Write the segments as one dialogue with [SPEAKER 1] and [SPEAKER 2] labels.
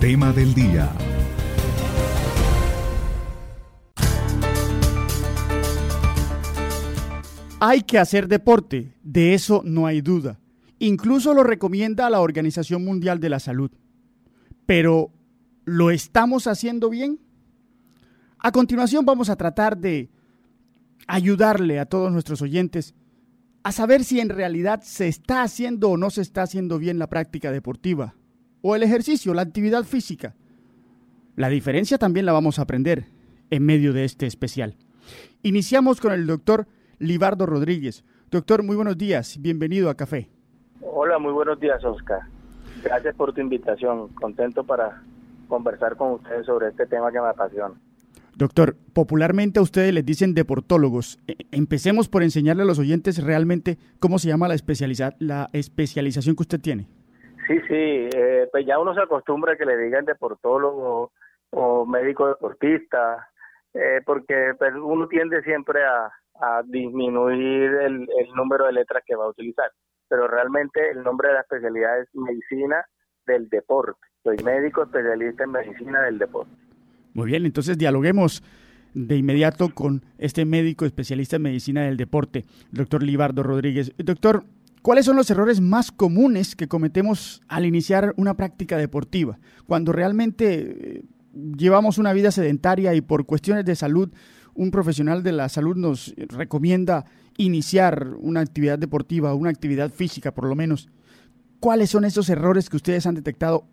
[SPEAKER 1] tema del día.
[SPEAKER 2] Hay que hacer deporte, de eso no hay duda. Incluso lo recomienda la Organización Mundial de la Salud. Pero, ¿lo estamos haciendo bien? A continuación vamos a tratar de ayudarle a todos nuestros oyentes a saber si en realidad se está haciendo o no se está haciendo bien la práctica deportiva o el ejercicio, la actividad física. La diferencia también la vamos a aprender en medio de este especial. Iniciamos con el doctor Libardo Rodríguez. Doctor, muy buenos días, bienvenido a Café.
[SPEAKER 3] Hola, muy buenos días, Oscar. Gracias por tu invitación. Contento para conversar con ustedes sobre este tema que me apasiona.
[SPEAKER 2] Doctor, popularmente a ustedes les dicen deportólogos. E, empecemos por enseñarle a los oyentes realmente cómo se llama la, la especialización que usted tiene.
[SPEAKER 3] Sí, sí, eh, pues ya uno se acostumbra a que le digan deportólogo o médico deportista, eh, porque pues, uno tiende siempre a, disminuir el, el número de letras que va a utilizar, pero realmente el nombre de la especialidad es medicina del deporte. Soy médico especialista en medicina del deporte.
[SPEAKER 2] Muy bien, entonces dialoguemos de inmediato con este médico especialista en medicina del deporte, doctor Libardo Rodríguez. Doctor, ¿cuáles son los errores más comunes que cometemos al iniciar una práctica deportiva? Cuando realmente eh, llevamos una vida sedentaria y por cuestiones de salud, un profesional de la salud nos recomienda iniciar una actividad deportiva, una actividad física por lo menos. ¿Cuáles son esos errores que ustedes han detectado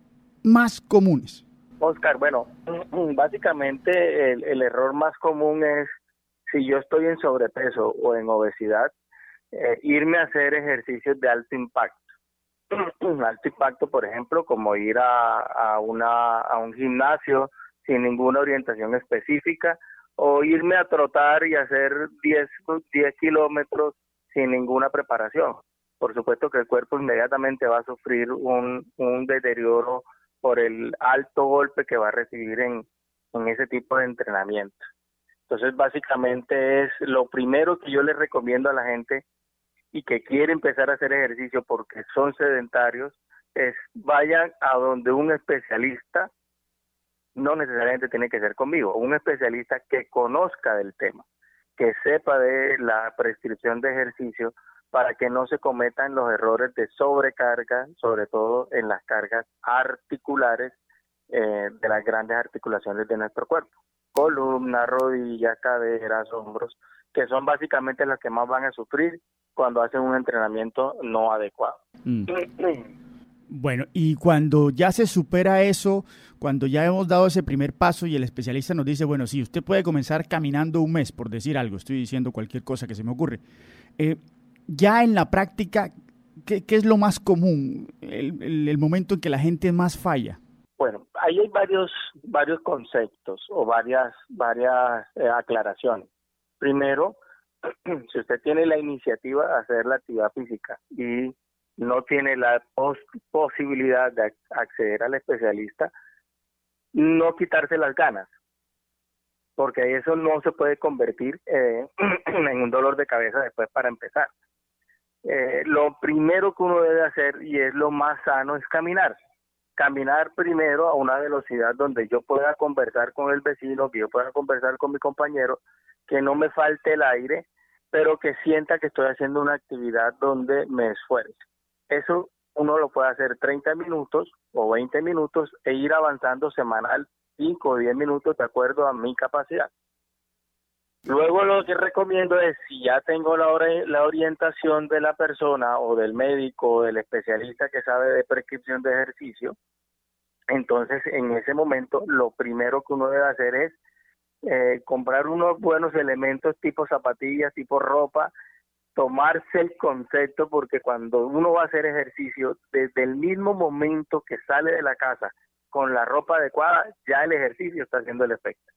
[SPEAKER 2] más comunes?
[SPEAKER 3] Oscar, bueno, básicamente el, error más común es si yo estoy en sobrepeso o en obesidad, eh, irme a hacer ejercicios de alto impacto. Alto impacto, por ejemplo, como ir a, a, una, a un gimnasio sin ninguna orientación específica o irme a trotar y hacer 10, 10 kilómetros sin ninguna preparación. Por supuesto que el cuerpo inmediatamente va a sufrir un, un deterioro por el alto golpe que va a recibir en, en ese tipo de entrenamiento. Entonces, básicamente es lo primero que yo les recomiendo a la gente y que quiere empezar a hacer ejercicio porque son sedentarios, vayan a donde un especialista, no necesariamente tiene que ser conmigo, un especialista que conozca del tema, que sepa de la prescripción de ejercicio para que no se cometan los errores de sobrecarga, sobre todo en las cargas articulares eh, de las grandes articulaciones de nuestro cuerpo. Columna, rodillas, caderas, hombros, que son básicamente las que más van a sufrir cuando hacen un entrenamiento no adecuado. Mm.
[SPEAKER 2] Bueno, y cuando ya se supera eso, cuando ya hemos dado ese primer paso y el especialista nos dice, bueno, sí, usted puede comenzar caminando un mes, por decir algo, estoy diciendo cualquier cosa que se me ocurre. Eh, ya en la práctica, ¿qué, es lo más común, el, momento en que la gente más falla?
[SPEAKER 3] Bueno, ahí hay varios, varios conceptos o varias, varias eh, aclaraciones. Primero, si usted tiene la iniciativa de hacer la actividad física y no tiene la posibilidad de acceder al especialista, no quitarse las ganas, porque eso no se puede convertir eh, en un dolor de cabeza después para empezar. Eh, lo primero que uno debe hacer y es lo más sano es caminar. Caminar primero a una velocidad donde yo pueda conversar con el vecino, que yo pueda conversar con mi compañero, que no me falte el aire, pero que sienta que estoy haciendo una actividad donde me esfuerce. Eso uno lo puede hacer 30 minutos o 20 minutos e ir avanzando semanal 5 o 10 minutos de acuerdo a mi capacidad. Luego lo que recomiendo es, si ya tengo la, la orientación de la persona o del médico o del especialista que sabe de prescripción de ejercicio, entonces en ese momento lo primero que uno debe hacer es eh, comprar unos buenos elementos tipo zapatillas, tipo ropa, tomarse el concepto porque cuando uno va a hacer ejercicio, desde el mismo momento que sale de la casa con la ropa adecuada, ya el ejercicio está haciendo el efecto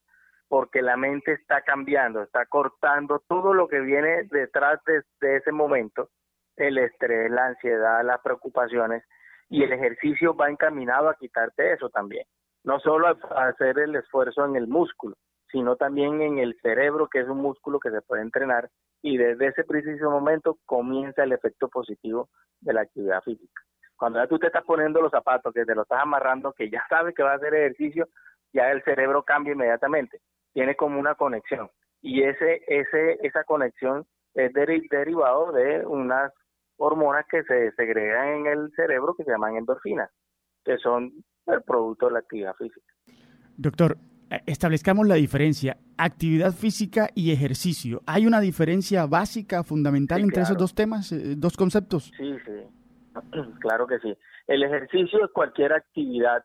[SPEAKER 3] porque la mente está cambiando, está cortando todo lo que viene detrás de, ese momento, el estrés, la ansiedad, las preocupaciones, y el ejercicio va encaminado a quitarte eso también. No solo a hacer el esfuerzo en el músculo, sino también en el cerebro, que es un músculo que se puede entrenar, y desde ese preciso momento comienza el efecto positivo de la actividad física. Cuando ya tú te estás poniendo los zapatos, que te lo estás amarrando, que ya sabes que va a hacer ejercicio, ya el cerebro cambia inmediatamente. Tiene como una conexión. Y ese, ese, esa conexión es derivado de unas hormonas que se segregan en el cerebro que se llaman endorfinas, que son el producto de la actividad física.
[SPEAKER 2] Doctor, establezcamos la diferencia, actividad física y ejercicio. ¿Hay una diferencia básica, fundamental entre esos dos temas, eh, dos conceptos?
[SPEAKER 3] Sí, sí, claro que sí. El ejercicio es cualquier actividad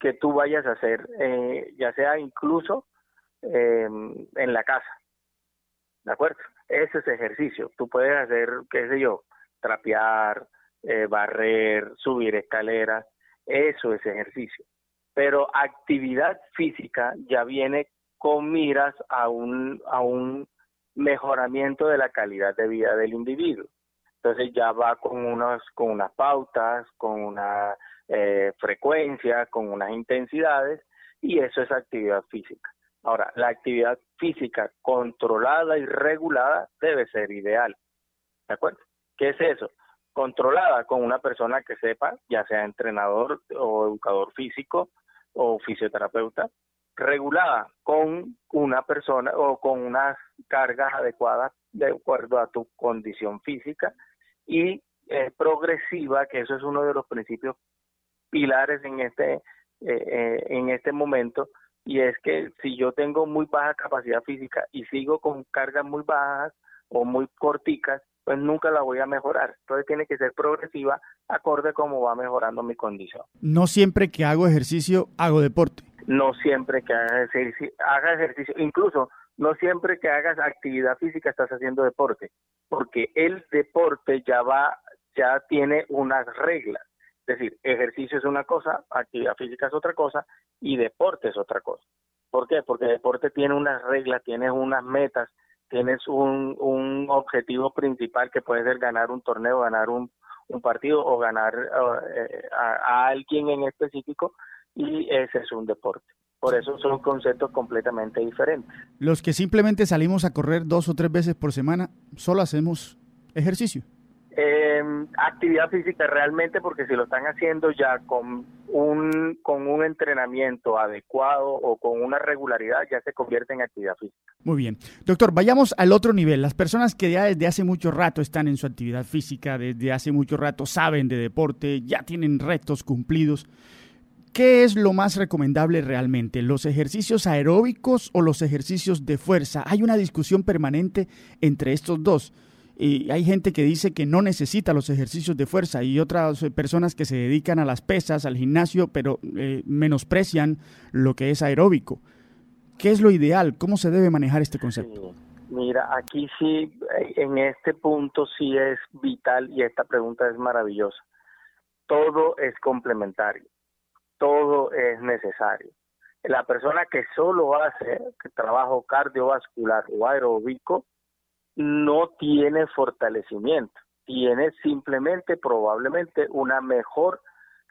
[SPEAKER 3] que tú vayas a hacer, eh, ya sea incluso em, en la casa. ¿De acuerdo? Ese es ejercicio. Tú puedes hacer, qué sé yo, trapear, eh, barrer, subir escaleras. Eso es ejercicio pero actividad física ya viene con miras a un, a un mejoramiento de la calidad de vida del individuo. Entonces ya va con, unos, con unas pautas, con una eh, frecuencia, con unas intensidades, y eso es actividad física. Ahora, la actividad física controlada y regulada debe ser ideal. ¿De acuerdo? ¿Qué es eso? Controlada con una persona que sepa, ya sea entrenador o educador físico, o fisioterapeuta regulada con una persona o con unas cargas adecuadas de acuerdo a tu condición física y progresiva, que eso es uno de los principios pilares en este eh, eh, en este momento y es que si yo tengo muy baja capacidad física y sigo con cargas muy bajas o muy corticas, pues nunca la voy a mejorar. Entonces tiene que ser progresiva, acorde a cómo va mejorando mi condición.
[SPEAKER 2] No siempre que hago ejercicio hago deporte.
[SPEAKER 3] No siempre que haga ejercicio, haga ejercicio, incluso no siempre que hagas actividad física estás haciendo deporte, porque el deporte ya va, ya tiene unas reglas. Es decir, ejercicio es una cosa, actividad física es otra cosa y deporte es otra cosa. ¿Por qué? Porque deporte tiene unas reglas, tiene unas metas, tienes un, un objetivo principal que puede ser ganar un torneo, ganar un, un partido o ganar eh, a, alguien en específico y ese es un deporte. Por eso son conceptos completamente diferentes.
[SPEAKER 2] Los que simplemente salimos a correr dos o tres veces por semana, solo hacemos ejercicio.
[SPEAKER 3] Eh, actividad física realmente porque si lo están haciendo ya con un, con un entrenamiento adecuado o con una regularidad ya se convierte en actividad física.
[SPEAKER 2] Muy bien. Doctor, vayamos al otro nivel. Las personas que ya desde hace mucho rato están en su actividad física, desde hace mucho rato saben de deporte, ya tienen retos cumplidos. ¿Qué es lo más recomendable realmente? ¿Los ejercicios aeróbicos o los ejercicios de fuerza? Hay una discusión permanente entre estos dos. Y hay gente que dice que no necesita los ejercicios de fuerza y otras eh, personas que se dedican a las pesas, al gimnasio, pero eh, menosprecian lo que es aeróbico. ¿Qué es lo ideal? ¿Cómo se debe manejar este concepto?
[SPEAKER 3] Mira, aquí sí, eh, en este punto sí es vital y esta pregunta es maravillosa. Todo es complementario, todo es necesario. La persona que solo hace trabajo cardiovascular o aeróbico, no tiene fortalecimiento, tiene simplemente probablemente una mejor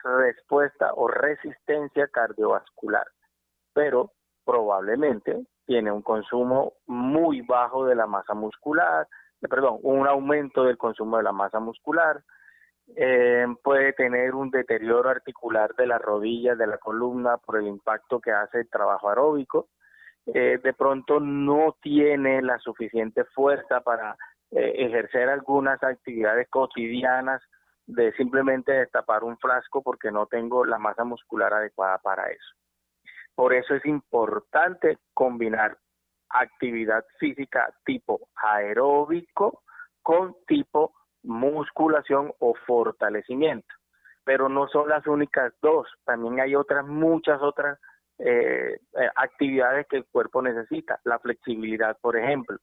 [SPEAKER 3] respuesta o resistencia cardiovascular, pero probablemente tiene un consumo muy bajo de la masa muscular, eh, perdón, un aumento del consumo de la masa muscular, eh, puede tener un deterioro articular de las rodillas, de la columna por el impacto que hace el trabajo aeróbico, eh, de pronto no tiene la suficiente fuerza para eh, ejercer algunas actividades cotidianas de simplemente destapar un frasco porque no tengo la masa muscular adecuada para eso. Por eso es importante combinar actividad física tipo aeróbico con tipo musculación o fortalecimiento. Pero no son las únicas dos, también hay otras, muchas otras eh, eh, actividades que el cuerpo necesita. La flexibilidad, por ejemplo.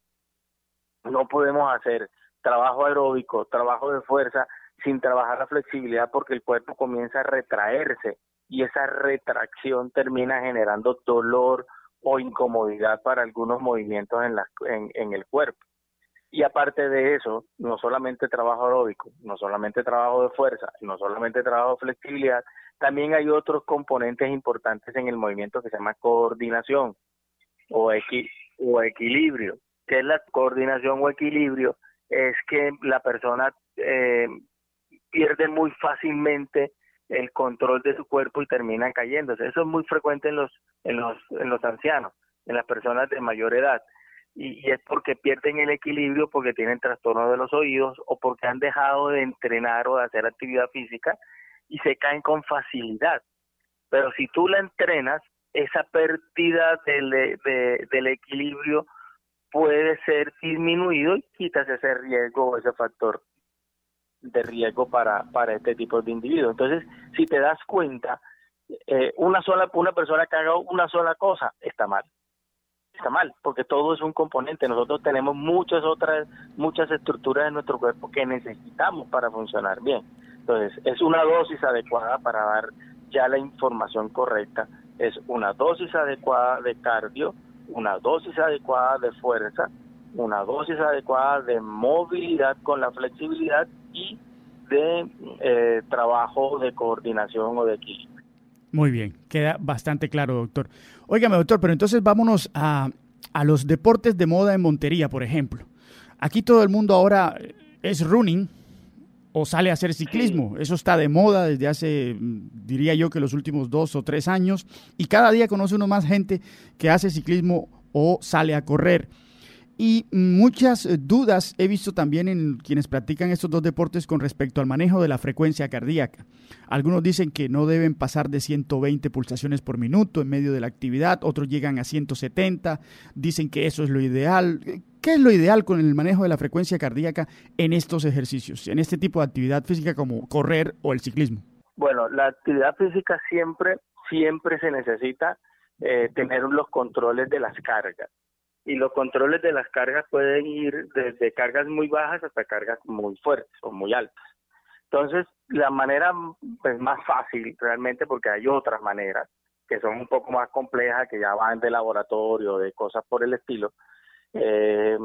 [SPEAKER 3] No podemos hacer trabajo aeróbico, trabajo de fuerza, sin trabajar la flexibilidad porque el cuerpo comienza a retraerse y esa retracción termina generando dolor o incomodidad para algunos movimientos en, la, en, en el cuerpo. Y aparte de eso, no solamente trabajo aeróbico, no solamente trabajo de fuerza, no solamente trabajo de flexibilidad, también hay otros componentes importantes en el movimiento que se llama coordinación o, equilibrio. ¿Qué es la coordinación o equilibrio? Es que la persona eh, pierden muy fácilmente el control de su cuerpo y terminan cayéndose. Eso es muy frecuente en los, en los, en los ancianos, en las personas de mayor edad. Y, es porque pierden el equilibrio, porque tienen trastornos de los oídos o porque han dejado de entrenar o de hacer actividad física y se caen con facilidad. Pero si tú la entrenas, esa pérdida del, del equilibrio puede ser disminuido y quitas ese riesgo ese factor de riesgo para, para este tipo de individuos. Entonces, si te das cuenta, eh, una sola una persona que haga una sola cosa está mal. Está mal, porque todo es un componente. Nosotros tenemos muchas otras, muchas estructuras en nuestro cuerpo que necesitamos para funcionar bien. Entonces, es una dosis adecuada para dar ya la información correcta. Es una dosis adecuada de cardio, una dosis adecuada de fuerza, una dosis adecuada de movilidad con la flexibilidad y de eh, trabajo de coordinación o de equilibrio.
[SPEAKER 2] Muy bien, queda bastante claro, doctor. Óigame, doctor, pero entonces vámonos a, a los deportes de moda en Montería, por ejemplo. Aquí todo el mundo ahora es running, o sale a hacer ciclismo. Eso está de moda desde hace, diría yo, que los últimos dos o tres años. Y cada día conoce uno más gente que hace ciclismo o sale a correr. Y muchas dudas he visto también en quienes practican estos dos deportes con respecto al manejo de la frecuencia cardíaca. Algunos dicen que no deben pasar de 120 pulsaciones por minuto en medio de la actividad, otros llegan a 170, dicen que eso es lo ideal. ¿Qué es lo ideal con el manejo de la frecuencia cardíaca en estos ejercicios, en este tipo de actividad física como correr o el ciclismo?
[SPEAKER 3] Bueno, la actividad física siempre, siempre se necesita eh, tener los controles de las cargas. Y los controles de las cargas pueden ir desde cargas muy bajas hasta cargas muy fuertes o muy altas. Entonces, la manera pues, más fácil realmente, porque hay otras maneras que son un poco más complejas, que ya van de laboratorio, de cosas por el estilo, eh,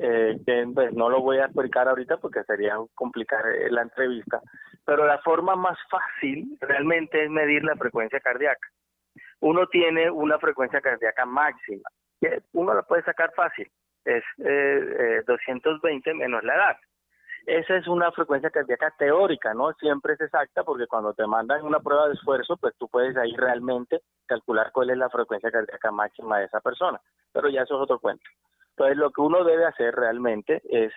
[SPEAKER 3] eh, pues, no lo voy a explicar ahorita porque sería complicar eh, la entrevista, pero la forma más fácil realmente es medir la frecuencia cardíaca. Uno tiene una frecuencia cardíaca máxima, que uno la puede sacar fácil, es eh, 220 eh, menos la edad. Esa es una frecuencia cardíaca teórica, no siempre es exacta porque cuando te mandan una prueba de esfuerzo, pues tú puedes ahí realmente calcular cuál es la frecuencia cardíaca máxima de esa persona, pero ya eso es otro cuento. Entonces, lo que uno debe hacer realmente es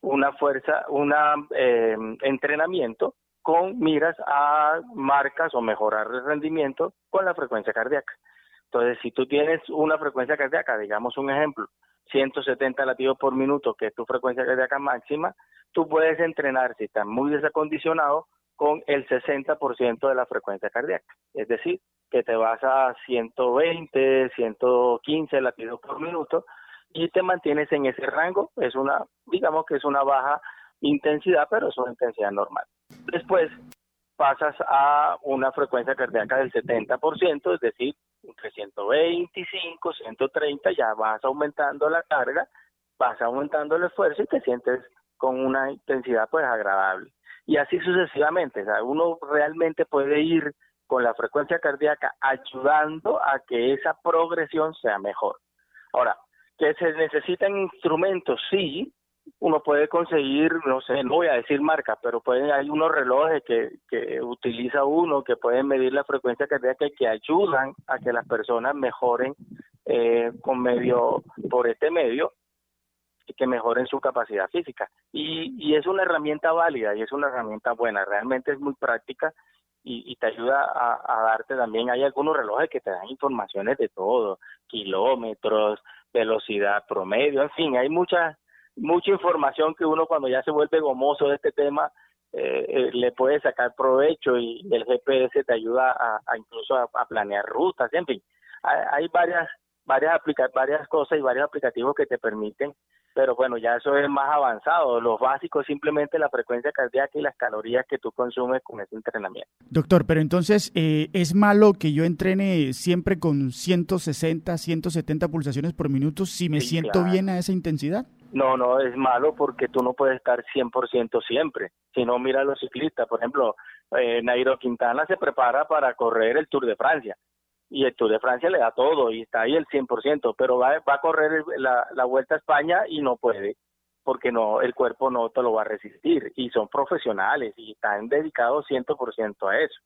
[SPEAKER 3] una fuerza, un eh, entrenamiento con miras a marcas o mejorar el rendimiento con la frecuencia cardíaca. Entonces, si tú tienes una frecuencia cardíaca, digamos un ejemplo, 170 latidos por minuto, que es tu frecuencia cardíaca máxima, tú puedes entrenar, si estás muy desacondicionado, con el 60% de la frecuencia cardíaca. Es decir, que te vas a 120, 115 latidos por minuto y te mantienes en ese rango. Es una, digamos que es una baja intensidad, pero es una intensidad normal. Después pasas a una frecuencia cardíaca del 70%, es decir, entre 125, 130, ya vas aumentando la carga, vas aumentando el esfuerzo y te sientes con una intensidad pues agradable. Y así sucesivamente, o sea, uno realmente puede ir con la frecuencia cardíaca ayudando a que esa progresión sea mejor. Ahora, que se necesitan instrumentos, sí, uno puede conseguir, no sé, no voy a decir marca, pero pueden, hay unos relojes que, que utiliza uno que pueden medir la frecuencia cardíaca y que ayudan a que las personas mejoren eh, con medio, por este medio, y que mejoren su capacidad física. Y, y es una herramienta válida y es una herramienta buena, realmente es muy práctica y, te ayuda a, a, darte también, hay algunos relojes que te dan informaciones de todo, kilómetros, velocidad promedio, en fin, hay mucha, mucha información que uno cuando ya se vuelve gomoso de este tema eh, eh, le puede sacar provecho y el GPS te ayuda a, a incluso a, planear rutas, en fin, hay, hay varias varias aplica varias cosas y varios aplicativos que te permiten pero bueno, ya eso es más avanzado. Lo básico es simplemente la frecuencia cardíaca y las calorías que tú consumes con ese entrenamiento.
[SPEAKER 2] Doctor, pero entonces, eh, ¿es malo que yo entrene siempre con 160, 170 pulsaciones por minuto si me siento bien a esa intensidad?
[SPEAKER 3] No, no, es malo porque tú no puedes estar 100% siempre. Si no, mira a los ciclistas. Por ejemplo, eh, Nairo Quintana se prepara para correr el Tour de Francia y el Tour de Francia le da todo y está ahí el 100%, pero va, a correr la, la Vuelta a España y no puede. porque no el cuerpo no te lo va a resistir y son profesionales y están dedicados 100% a eso.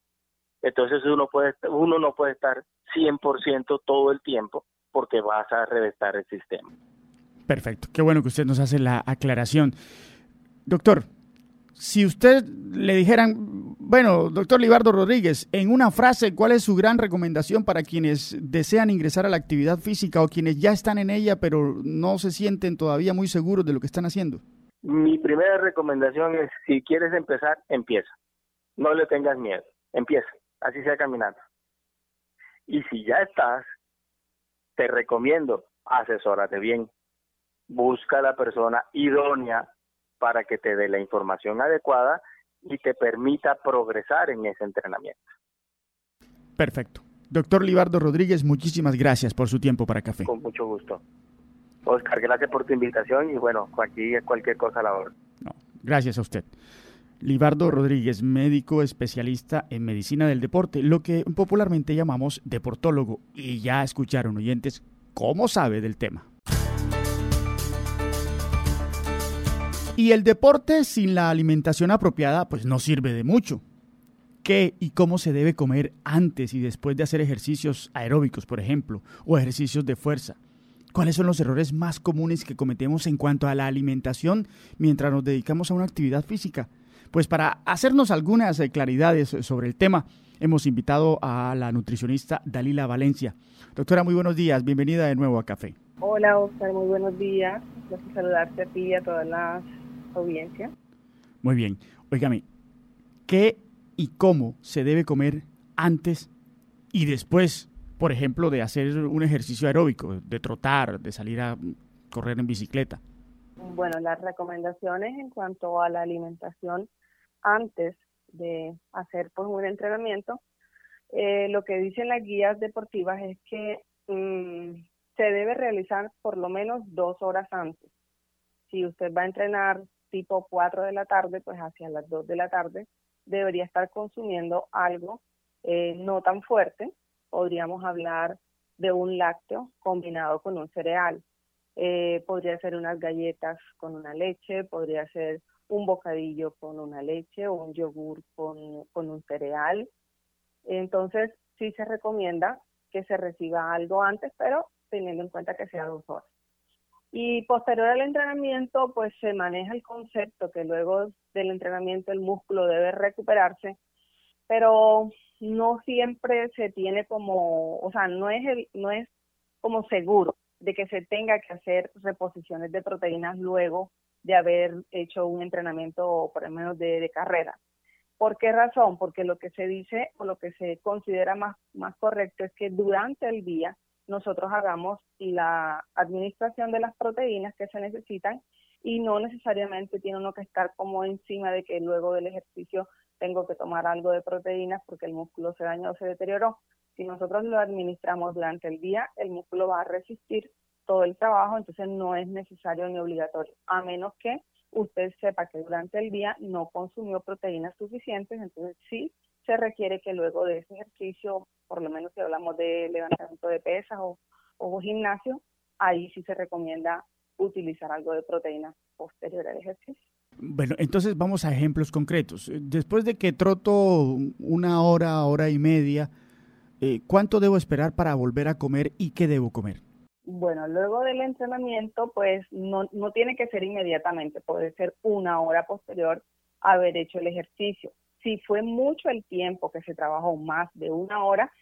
[SPEAKER 3] Entonces uno puede uno no puede estar 100% todo el tiempo porque vas a revestar el sistema.
[SPEAKER 2] Perfecto, qué bueno que usted nos hace la aclaración. Doctor, si usted le dijeran, bueno, doctor Libardo Rodríguez, en una frase, ¿cuál es su gran recomendación para quienes desean ingresar a la actividad física o quienes ya están en ella pero no se sienten todavía muy seguros de lo que están haciendo?
[SPEAKER 3] Mi primera recomendación es, si quieres empezar, empieza. No le tengas miedo, empieza, así sea caminando. Y si ya estás, te recomiendo, asesórate bien. Busca a la persona idónea para que te dé la información adecuada y te permita progresar en ese entrenamiento.
[SPEAKER 2] Perfecto. Doctor Libardo Rodríguez, muchísimas gracias por su tiempo para Café.
[SPEAKER 3] Con mucho gusto. Oscar, gracias por tu invitación y bueno, aquí cualquier cosa a la hora.
[SPEAKER 2] No, gracias a usted. Libardo Rodríguez, médico especialista en medicina del deporte, lo que popularmente llamamos deportólogo. Y ya escucharon oyentes cómo sabe del tema. Y el deporte sin la alimentación apropiada pues no sirve de mucho. ¿Qué y cómo se debe comer antes y después de hacer ejercicios aeróbicos, por ejemplo, o ejercicios de fuerza? ¿Cuáles son los errores más comunes que cometemos en cuanto a la alimentación mientras nos dedicamos a una actividad física? Pues para hacernos algunas eh, claridades sobre el tema, hemos invitado a la nutricionista Dalila Valencia. Doctora, muy buenos días, bienvenida de nuevo a Café.
[SPEAKER 1] Hola, Oscar, muy buenos días. Gracias saludarte a ti y a todas las audiencia.
[SPEAKER 2] Muy bien. Óigame, ¿qué y cómo se debe comer antes y después, por ejemplo, de hacer un ejercicio aeróbico, de trotar, de salir a correr en bicicleta?
[SPEAKER 1] Bueno, las recomendaciones en cuanto a la alimentación antes de hacer pues, un entrenamiento, eh, lo que dicen las guías deportivas es que mm, se debe realizar por lo menos dos horas antes. Si usted va a entrenar tipo 4 de la tarde, pues hacia las 2 de la tarde, debería estar consumiendo algo eh, no tan fuerte. Podríamos hablar de un lácteo combinado con un cereal. Eh, podría ser unas galletas con una leche, podría ser un bocadillo con una leche o un yogur con, con un cereal. Entonces, sí se recomienda que se reciba algo antes, pero teniendo en cuenta que sea dos horas. Y posterior al entrenamiento, pues se maneja el concepto que luego del entrenamiento el músculo debe recuperarse, pero no siempre se tiene como, o sea, no es, el, no es como seguro de que se tenga que hacer reposiciones de proteínas luego de haber hecho un entrenamiento, por lo menos de, de carrera. ¿Por qué razón? Porque lo que se dice o lo que se considera más, más correcto es que durante el día nosotros hagamos la administración de las proteínas que se necesitan y no necesariamente tiene uno que estar como encima de que luego del ejercicio tengo que tomar algo de proteínas porque el músculo se dañó o se deterioró. Si nosotros lo administramos durante el día, el músculo va a resistir todo el trabajo, entonces no es necesario ni obligatorio, a menos que usted sepa que durante el día no consumió proteínas suficientes, entonces sí se requiere que luego de ese ejercicio, por lo menos si hablamos de levantamiento de pesas o, o gimnasio, ahí sí se recomienda utilizar algo de proteína posterior al ejercicio.
[SPEAKER 2] Bueno, entonces vamos a ejemplos concretos. Después de que troto una hora, hora y media, eh, ¿cuánto debo esperar para volver a comer y qué debo comer?
[SPEAKER 1] Bueno, luego del entrenamiento, pues no, no tiene que ser inmediatamente, puede ser una hora posterior a haber hecho el ejercicio. Si fue mucho el tiempo que se trabajó, más de una hora,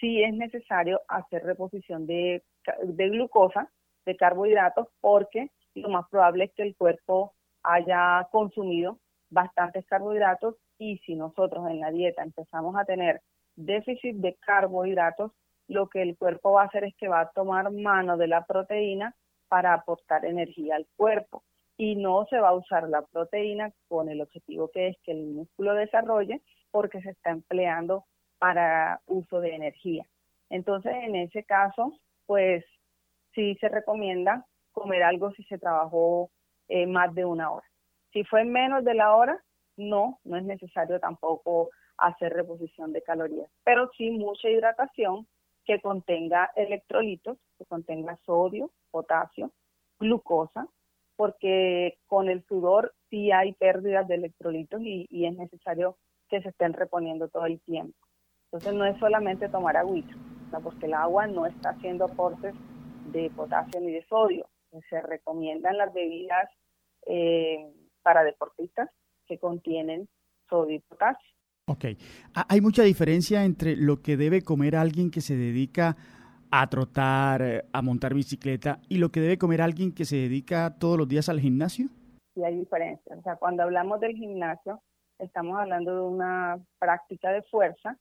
[SPEAKER 1] sí es necesario hacer reposición de, de glucosa, de carbohidratos, porque lo más probable es que el cuerpo haya consumido bastantes carbohidratos y si nosotros en la dieta empezamos a tener déficit de carbohidratos, lo que el cuerpo va a hacer es que va a tomar mano de la proteína para aportar energía al cuerpo y no se va a usar la proteína con el objetivo que es que el músculo desarrolle porque se está empleando para uso de energía. Entonces, en ese caso, pues sí se recomienda comer algo si se trabajó eh, más de una hora. Si fue menos de la hora, no, no es necesario tampoco hacer reposición de calorías, pero sí mucha hidratación que contenga electrolitos, que contenga sodio, potasio, glucosa, porque con el sudor sí hay pérdidas de electrolitos y, es necesario que se estén reponiendo todo el tiempo. Entonces no es solamente tomar agüita, porque el agua no está haciendo aportes de potasio ni de sodio. Se recomiendan las bebidas eh, para deportistas que contienen sodio y potasio.
[SPEAKER 2] Ok. Hay mucha diferencia entre lo que debe comer alguien que se dedica a trotar, eh, a montar bicicleta, y lo que debe comer alguien que se dedica todos los días al gimnasio.
[SPEAKER 1] Sí, hay diferencia. O sea, cuando hablamos del gimnasio, estamos hablando de una práctica de fuerza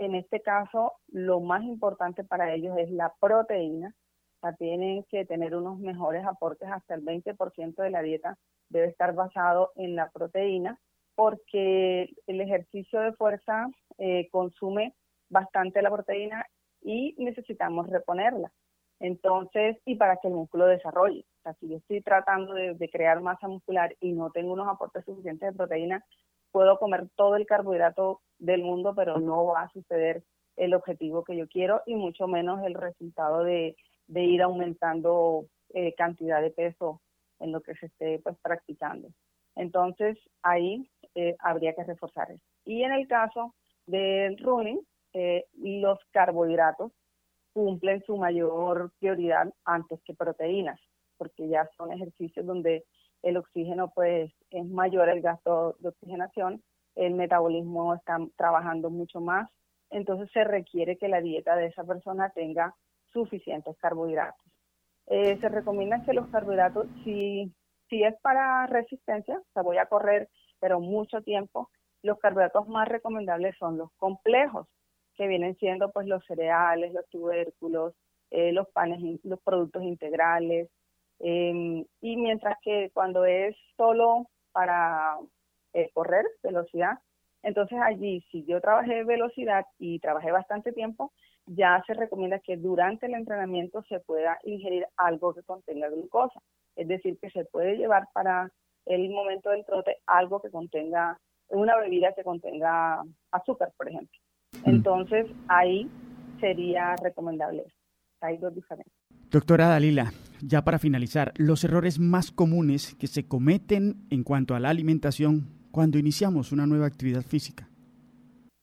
[SPEAKER 1] en este caso, lo más importante para ellos es la proteína. O sea, tienen que tener unos mejores aportes, hasta el 20% de la dieta debe estar basado en la proteína, porque el ejercicio de fuerza eh, consume bastante la proteína y necesitamos reponerla. Entonces, y para que el músculo desarrolle. O sea, si yo estoy tratando de, de crear masa muscular y no tengo unos aportes suficientes de proteína, puedo comer todo el carbohidrato del mundo, pero no va a suceder el objetivo que yo quiero y mucho menos el resultado de, ir aumentando eh, cantidad de peso en lo que se esté pues practicando. Entonces ahí eh, habría que reforzar eso. Y en el caso del running, eh, los carbohidratos cumplen su mayor prioridad antes que proteínas, porque ya son ejercicios donde el oxígeno pues es mayor el gasto de oxigenación, el metabolismo está trabajando mucho más, entonces se requiere que la dieta de esa persona tenga suficientes carbohidratos. Eh, se recomienda que los carbohidratos, si, si es para resistencia, o sea, voy a correr, pero mucho tiempo, los carbohidratos más recomendables son los complejos, que vienen siendo pues los cereales, los tubérculos, eh, los panes, los productos integrales, Em, y mientras que cuando es solo para eh, correr velocidad, entonces allí, si yo trabajé velocidad y trabajé bastante tiempo, ya se recomienda que durante el entrenamiento se pueda ingerir algo que contenga glucosa. Es decir, que se puede llevar para el momento del trote algo que contenga, una bebida que contenga azúcar, por ejemplo. Mm. Entonces ahí sería recomendable. Hay dos diferencias.
[SPEAKER 2] Doctora Dalila, ya para finalizar, los errores más comunes que se cometen en cuanto a la alimentación cuando iniciamos una nueva actividad física.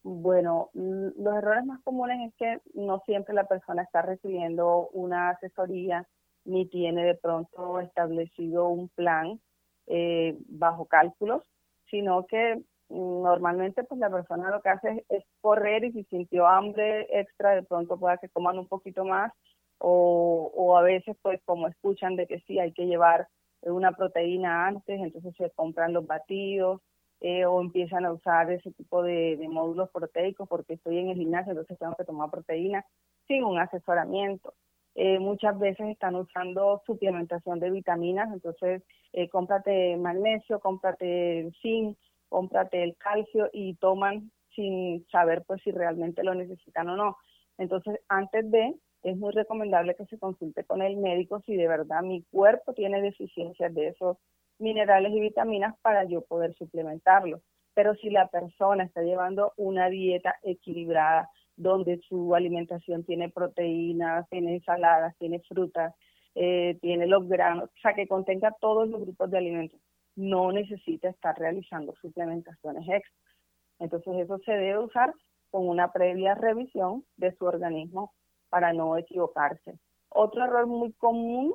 [SPEAKER 1] Bueno, mm, los errores más comunes es que no siempre la persona está recibiendo una asesoría ni tiene de pronto establecido un plan eh, bajo cálculos, sino que normalmente pues la persona lo que hace es, correr y si sintió hambre extra de pronto pueda que coman un poquito más o, o a veces pues como escuchan de que sí hay que llevar una proteína antes, entonces se compran los batidos eh, o empiezan a usar ese tipo de, módulos proteicos porque estoy en el gimnasio, entonces tengo que tomar proteína sin un asesoramiento. Eh, muchas veces están usando suplementación de vitaminas, entonces eh, cómprate magnesio, cómprate zinc, cómprate el calcio y toman sin saber pues si realmente lo necesitan o no. Entonces, antes de es muy recomendable que se consulte con el médico si de verdad mi cuerpo tiene deficiencias de esos minerales y vitaminas para yo poder suplementarlos. Pero si la persona está llevando una dieta equilibrada, donde su alimentación tiene proteínas, tiene ensaladas, tiene frutas, eh, tiene los granos, o sea, que contenga todos los grupos de alimentos, no necesita estar realizando suplementaciones extras. Entonces eso se debe usar con una previa revisión de su organismo para no equivocarse. Otro error muy común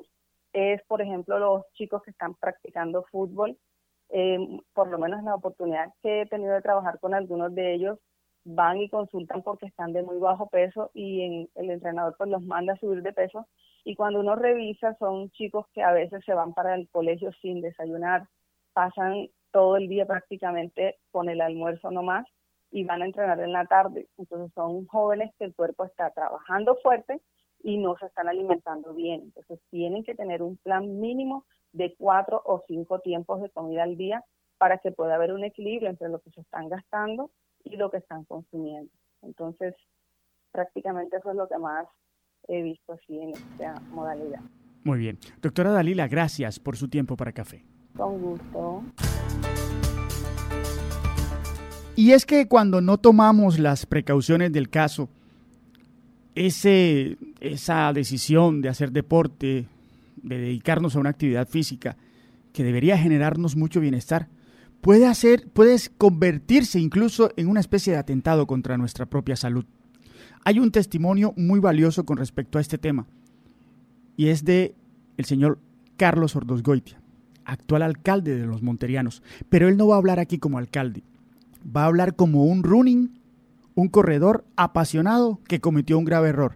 [SPEAKER 1] es, por ejemplo, los chicos que están practicando fútbol. Eh, por lo menos la oportunidad que he tenido de trabajar con algunos de ellos, van y consultan porque están de muy bajo peso y el entrenador pues los manda a subir de peso. Y cuando uno revisa, son chicos que a veces se van para el colegio sin desayunar, pasan todo el día prácticamente con el almuerzo nomás y van a entrenar en la tarde. Entonces son jóvenes que el cuerpo está trabajando fuerte y no se están alimentando bien. Entonces tienen que tener un plan mínimo de cuatro o cinco tiempos de comida al día para que pueda haber un equilibrio entre lo que se están gastando y lo que están consumiendo. Entonces, prácticamente eso es lo que más he visto así en esta modalidad.
[SPEAKER 2] Muy bien. Doctora Dalila, gracias por su tiempo para café.
[SPEAKER 1] Con gusto.
[SPEAKER 2] Y es que cuando no tomamos las precauciones del caso, ese, esa decisión de hacer deporte, de dedicarnos a una actividad física, que debería generarnos mucho bienestar, puede hacer, puede convertirse incluso en una especie de atentado contra nuestra propia salud. Hay un testimonio muy valioso con respecto a este tema y es de el señor Carlos Ordosgoitia, actual alcalde de los Monterianos, pero él no va a hablar aquí como alcalde, va a hablar como un running, un corredor apasionado que cometió un grave error.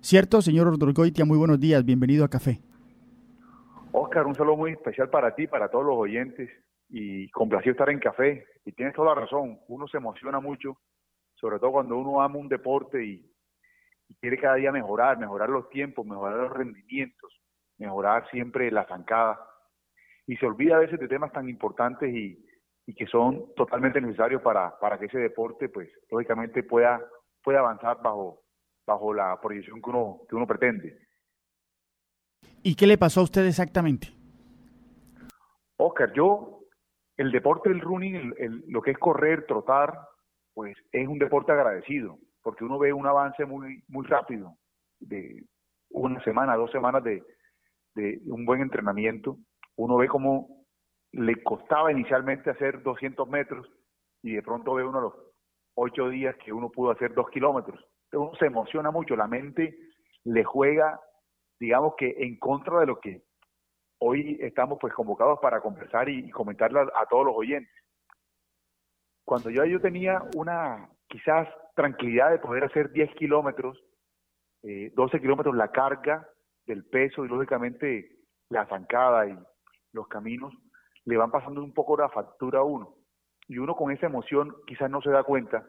[SPEAKER 2] ¿Cierto, señor Ordosgoitia? Muy buenos días, bienvenido a Café.
[SPEAKER 4] Oscar, un saludo muy especial para ti, para todos los oyentes y complacido estar en Café. Y tienes toda la razón, uno se emociona mucho, sobre todo cuando uno ama un deporte y, quiere cada día mejorar, mejorar los tiempos, mejorar los rendimientos, mejorar siempre la zancada. Y se olvida a veces de temas tan importantes y, que son totalmente necesarios para, para que ese deporte, pues, lógicamente pueda, pueda avanzar bajo, bajo la proyección que uno, que uno pretende.
[SPEAKER 2] ¿Y qué le pasó a usted exactamente?
[SPEAKER 4] Oscar, yo, el deporte del running, lo que es correr, trotar, pues es un deporte agradecido, porque uno ve un avance muy, muy rápido, de una semana, dos semanas de, de un buen entrenamiento. Uno ve cómo le costaba inicialmente hacer 200 metros y de pronto ve uno los ocho días que uno pudo hacer dos kilómetros. Uno se emociona mucho, la mente le juega digamos que en contra de lo que hoy estamos pues convocados para conversar y, comentarle a, todos los oyentes. Cuando yo, yo tenía una quizás tranquilidad de poder hacer 10 kilómetros, 12 eh, kilómetros la carga del peso y lógicamente la zancada y los caminos le van pasando un poco la factura a uno. Y uno con esa emoción quizás no se da cuenta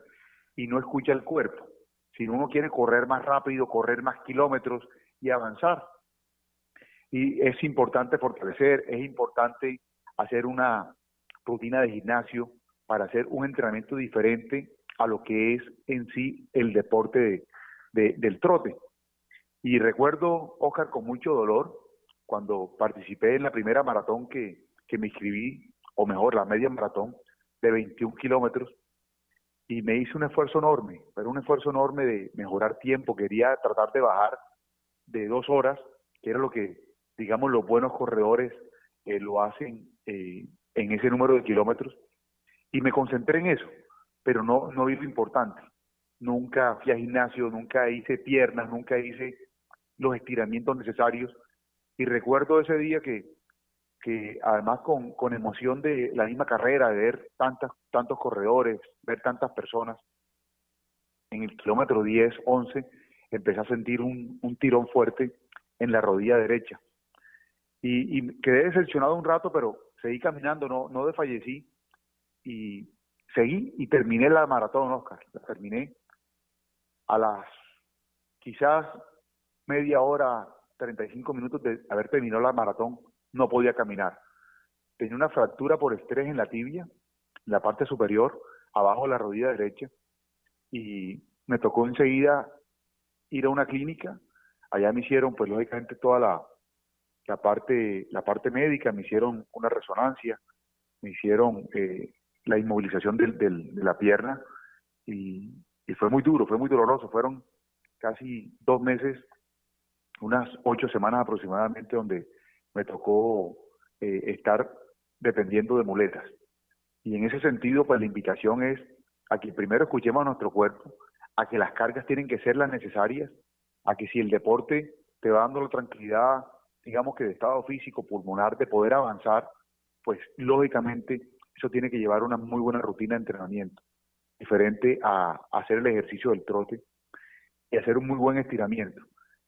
[SPEAKER 4] y no escucha el cuerpo. Si uno quiere correr más rápido, correr más kilómetros, y avanzar. Y es importante fortalecer, es importante hacer una rutina de gimnasio para hacer un entrenamiento diferente a lo que es en sí el deporte de, del trote. Y recuerdo, Oscar, con mucho dolor, cuando participé en la primera maratón que, que me inscribí, o mejor, la media maratón de 21 kilómetros, y me hice un esfuerzo enorme, pero un esfuerzo enorme de mejorar tiempo, quería tratar de bajar de dos horas, que era lo que, digamos, los buenos corredores eh, lo hacen eh, en ese número de kilómetros. Y me concentré en eso, pero no, no vi lo importante. Nunca fui a gimnasio, nunca hice piernas, nunca hice los estiramientos necesarios. Y recuerdo ese día que, que además con, con emoción de la misma carrera, de ver tantas, tantos corredores, ver tantas personas, en el kilómetro 10, 11, empecé a sentir un, tirón fuerte en la rodilla derecha. Y, quedé decepcionado un rato, pero seguí caminando, no, no desfallecí. Y seguí y terminé la maratón, Oscar. La terminé a las quizás media hora, 35 minutos de haber terminado la maratón, no podía caminar. Tenía una fractura por estrés en la tibia, en la parte superior, abajo de la rodilla derecha. Y me tocó enseguida ir a una clínica, allá me hicieron pues lógicamente toda la, la parte la parte médica, me hicieron una resonancia, me hicieron eh, la inmovilización del, del, de la pierna y, y, fue muy duro, fue muy doloroso, fueron casi dos meses, unas ocho semanas aproximadamente donde me tocó eh, estar dependiendo de muletas. Y en ese sentido, pues la invitación es a que primero escuchemos a nuestro cuerpo, a que las cargas tienen que ser las necesarias, a que si el deporte te va dando la tranquilidad, digamos que de estado físico, pulmonar, de poder avanzar, pues lógicamente eso tiene que llevar una muy buena rutina de entrenamiento, diferente a, hacer el ejercicio del trote y hacer un muy buen estiramiento.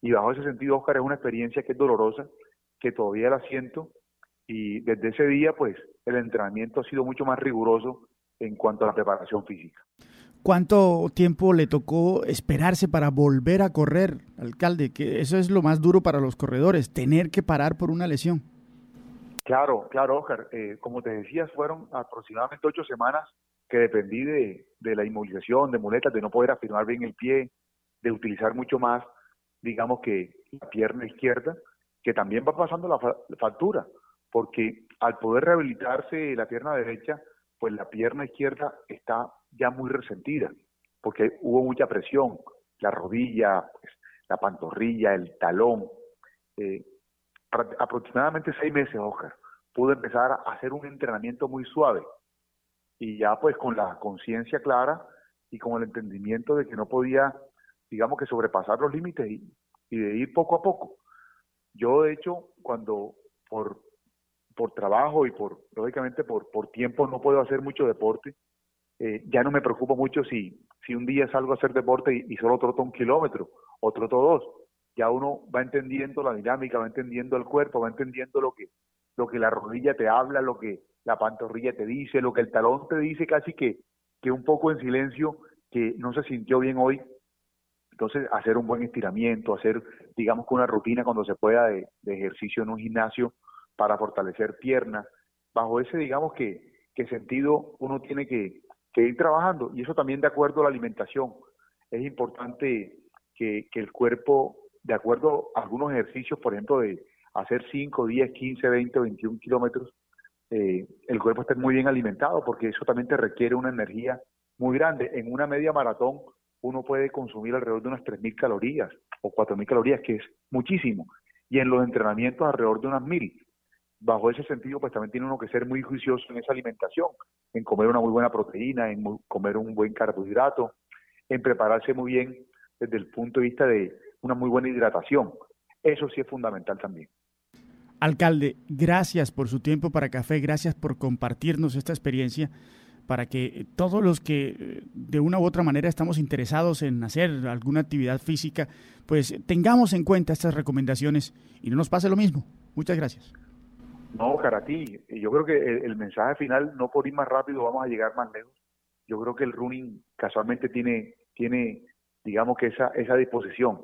[SPEAKER 4] Y bajo ese sentido, Oscar, es una experiencia que es dolorosa, que todavía la siento, y desde ese día, pues, el entrenamiento ha sido mucho más riguroso en cuanto a la preparación física.
[SPEAKER 2] ¿Cuánto tiempo le tocó esperarse para volver a correr, alcalde? Que eso es lo más duro para los corredores, tener que parar por una lesión.
[SPEAKER 4] Claro, claro, Oscar. Eh, como te decías, fueron aproximadamente ocho semanas que dependí de, la inmovilización, de muletas, de no poder afirmar bien el pie, de utilizar mucho más, digamos que la pierna izquierda, que también va pasando la factura, porque al poder rehabilitarse la pierna derecha, pues la pierna izquierda está ya muy resentida, porque hubo mucha presión, la rodilla, pues, la pantorrilla, el talón. Eh, aproximadamente seis meses, Oscar, pude empezar a hacer un entrenamiento muy suave y ya pues con la conciencia clara y con el entendimiento de que no podía, digamos que sobrepasar los límites y, de ir poco a poco. Yo de hecho cuando por, por trabajo y por, lógicamente por, por tiempo no puedo hacer mucho deporte, eh, ya no me preocupo mucho si, si un día salgo a hacer deporte y, y solo troto un kilómetro o troto dos. Ya uno va entendiendo la dinámica, va entendiendo el cuerpo, va entendiendo lo que, lo que la rodilla te habla, lo que la pantorrilla te dice, lo que el talón te dice casi que, que un poco en silencio, que no se sintió bien hoy. Entonces, hacer un buen estiramiento, hacer, digamos que una rutina cuando se pueda de, ejercicio en un gimnasio para fortalecer piernas, bajo ese, digamos que, que sentido uno tiene que, que ir trabajando y eso también de acuerdo a la alimentación. Es importante que, que el cuerpo, de acuerdo a algunos ejercicios, por ejemplo, de hacer 5, 10, 15, 20, 21 kilómetros, eh, el cuerpo esté muy bien alimentado, porque eso también te requiere una energía muy grande. En una media maratón uno puede consumir alrededor de unas 3.000 calorías o 4.000 calorías, que es muchísimo. Y en los entrenamientos alrededor de unas 1.000. Bajo ese sentido, pues también tiene uno que ser muy juicioso en esa alimentación, en comer una muy buena proteína, en comer un buen carbohidrato, en prepararse muy bien desde el punto de vista de una muy buena hidratación. Eso sí es fundamental también.
[SPEAKER 2] Alcalde, gracias por su tiempo para café, gracias por compartirnos esta experiencia para que todos los que eh, de una u otra manera estamos interesados en hacer alguna actividad física, pues tengamos en cuenta estas recomendaciones y no nos pase lo mismo. Muchas gracias.
[SPEAKER 4] No, Karati, yo creo que el, mensaje final, no por ir más rápido vamos a llegar más lejos. Yo creo que el running casualmente tiene, tiene digamos que esa, esa disposición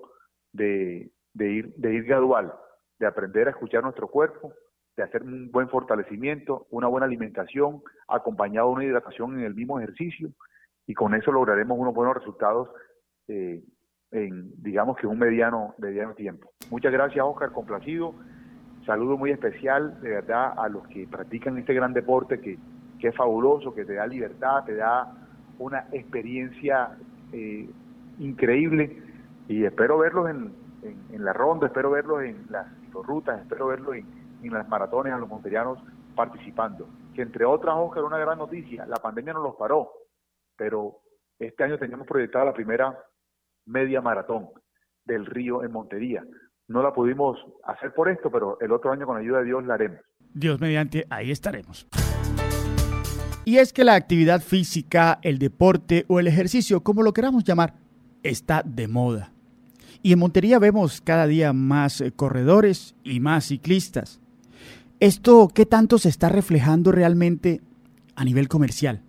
[SPEAKER 4] de, de, ir, de ir gradual de aprender a escuchar nuestro cuerpo, de hacer un buen fortalecimiento, una buena alimentación, acompañado de una hidratación en el mismo ejercicio, y con eso lograremos unos buenos resultados eh, en, digamos que un mediano, mediano tiempo. Muchas gracias, Oscar, complacido. Saludo muy especial, de verdad, a los que practican este gran deporte que, que es fabuloso, que te da libertad, te da una experiencia eh, increíble y espero verlos en, en, la ronda, espero verlos en las rutas, espero verlos en, en, las maratones a los monterianos participando. Que entre otras, Oscar, una gran noticia, la pandemia no los paró, pero este año teníamos proyectada la primera media maratón del río en Montería. No la pudimos hacer por esto, pero el otro año con ayuda de Dios la haremos.
[SPEAKER 2] Dios mediante, ahí estaremos. Y es que la actividad física, el deporte o el ejercicio, como lo queramos llamar, está de moda. Y en Montería vemos cada día más eh, corredores y más ciclistas. ¿Esto qué tanto se está reflejando realmente a nivel comercial?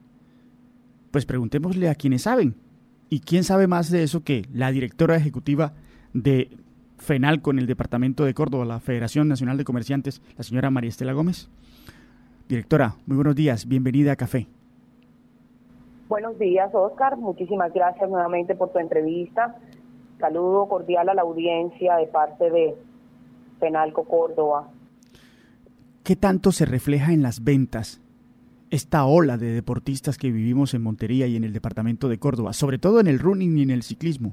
[SPEAKER 2] Pues preguntémosle a quienes saben. ¿Y quién sabe más de eso que la directora ejecutiva de FENAL con el Departamento de Córdoba, la Federación Nacional de Comerciantes, la señora María Estela Gómez? Directora, muy buenos días, bienvenida a Café.
[SPEAKER 5] Buenos días, Oscar. Muchísimas gracias nuevamente por tu entrevista. Saludo cordial a la audiencia de parte de Penalco Córdoba.
[SPEAKER 2] ¿Qué tanto se refleja en las ventas esta ola de deportistas que vivimos en Montería y en el departamento de Córdoba, sobre todo en el running y en el ciclismo?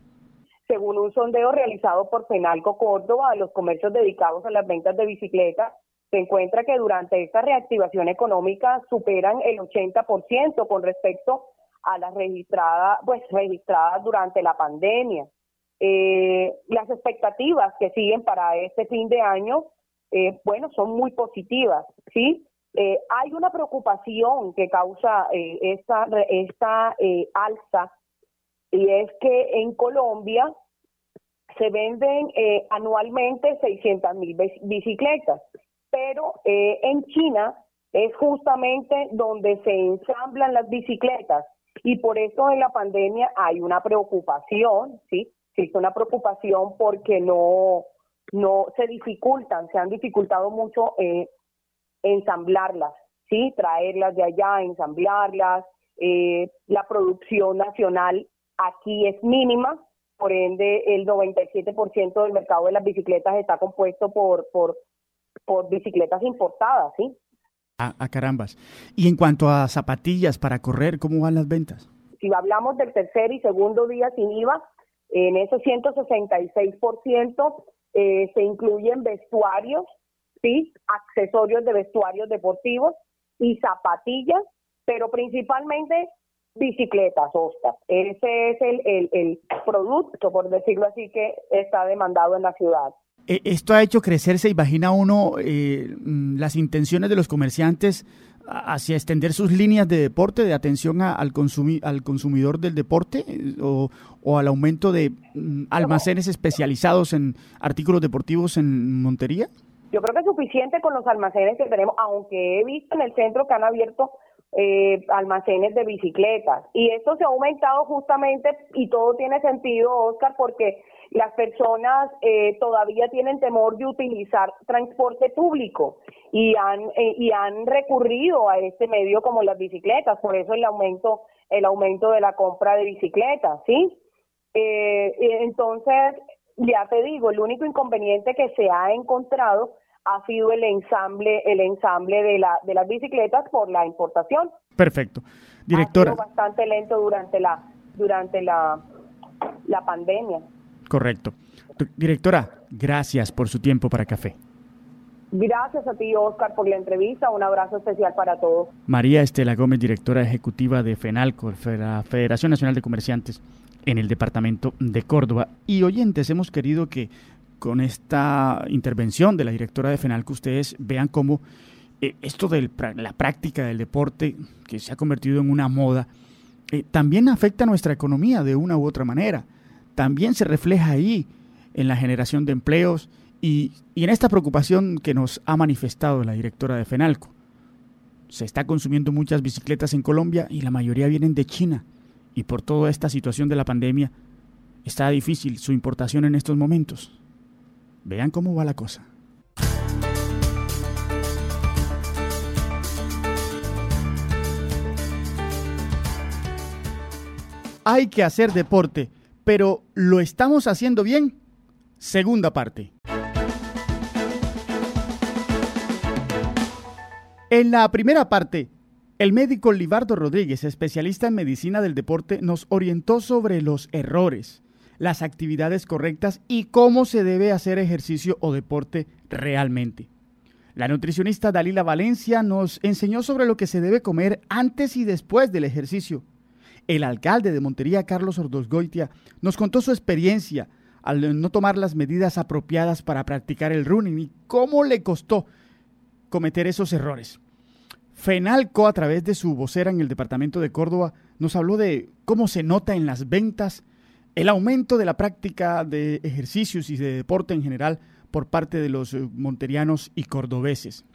[SPEAKER 5] Según un sondeo realizado por Penalco Córdoba, los comercios dedicados a las ventas de bicicletas, se encuentra que durante esta reactivación económica superan el 80% con respecto a las registradas, pues registradas durante la pandemia. Eh, las expectativas que siguen para este fin de año, eh, bueno, son muy positivas, ¿sí? Eh, hay una preocupación que causa eh, esta, esta alza y es que en Colombia se venden anualmente 600 mil bicicletas, pero en China es justamente donde se ensamblan las bicicletas y por eso en la pandemia hay una preocupación, ¿sí? existe una preocupación porque no, no se dificultan, se han dificultado mucho eh, ensamblarlas, ¿sí? Traerlas de allá, ensamblarlas. Eh, la producción nacional aquí es mínima, por ende el 97% del mercado de las bicicletas está compuesto por, por, por bicicletas importadas, ¿sí?
[SPEAKER 2] A, a carambas. Y en cuanto a zapatillas para correr, ¿cómo van las ventas?
[SPEAKER 5] Si hablamos del tercer y segundo día sin IVA, en ese 166% eh, se incluyen vestuarios ¿sí? accesorios de vestuarios deportivos y zapatillas, pero principalmente bicicletas, Oscar. Ese es el, el, producto, por decirlo así, que está demandado en la ciudad.
[SPEAKER 2] E, esto ha hecho crecer, se imagina uno, eh, mm, las intenciones de los comerciantes hacia extender sus líneas de deporte, de atención al, al consumidor del deporte eh, o, al aumento de mm, almacenes especializados en artículos deportivos en Montería?
[SPEAKER 5] Yo creo que es suficiente con los almacenes que tenemos, aunque he visto en el centro que han abierto eh, almacenes de bicicletas. Y esto se ha aumentado justamente, y todo tiene sentido, Oscar, porque las personas eh, todavía tienen temor de utilizar transporte público y han eh, y han recurrido a este medio como las bicicletas. Por eso el aumento el aumento de la compra de bicicletas sí eh, entonces ya te digo el único inconveniente que se ha encontrado ha sido el ensamble el ensamble de la de las bicicletas por la importación.
[SPEAKER 2] Perfecto. Directora.
[SPEAKER 5] Ha sido bastante lento durante la durante la la pandemia
[SPEAKER 2] Correcto. Directora, gracias por su tiempo para café.
[SPEAKER 5] Gracias a ti, Oscar, por la entrevista. Un abrazo especial para todos.
[SPEAKER 2] María Estela Gómez, directora ejecutiva de FENALCO, la Federación Nacional de Comerciantes en el departamento de Córdoba. Y oyentes, hemos querido que con esta intervención de la directora de FENALCO ustedes vean cómo eh, esto de la práctica del deporte, que se ha convertido en una moda, eh, también afecta a nuestra economía de una u otra manera también se refleja ahí en la generación de empleos y, en esta preocupación que nos ha manifestado la directora de FENALCO. Se está consumiendo muchas bicicletas en Colombia y la mayoría vienen de China. Y por toda esta situación de la pandemia, está difícil su importación en estos momentos. Vean cómo va la cosa. Hay que hacer deporte pero ¿lo estamos haciendo bien? Segunda parte. En la primera parte, el médico Libardo Rodríguez, especialista en medicina del deporte, nos orientó sobre los errores, las actividades correctas y cómo se debe hacer ejercicio o deporte realmente. La nutricionista Dalila Valencia nos enseñó sobre lo que se debe comer antes y después del ejercicio el alcalde de Montería, Carlos Ordosgoitia, nos contó su experiencia al no tomar las medidas apropiadas para practicar el running y cómo le costó cometer esos errores. Fenalco, a través de su vocera en el departamento de Córdoba, nos habló de cómo se nota en las ventas el aumento de la práctica de ejercicios y de deporte en general por parte de los eh, monterianos y cordobeses.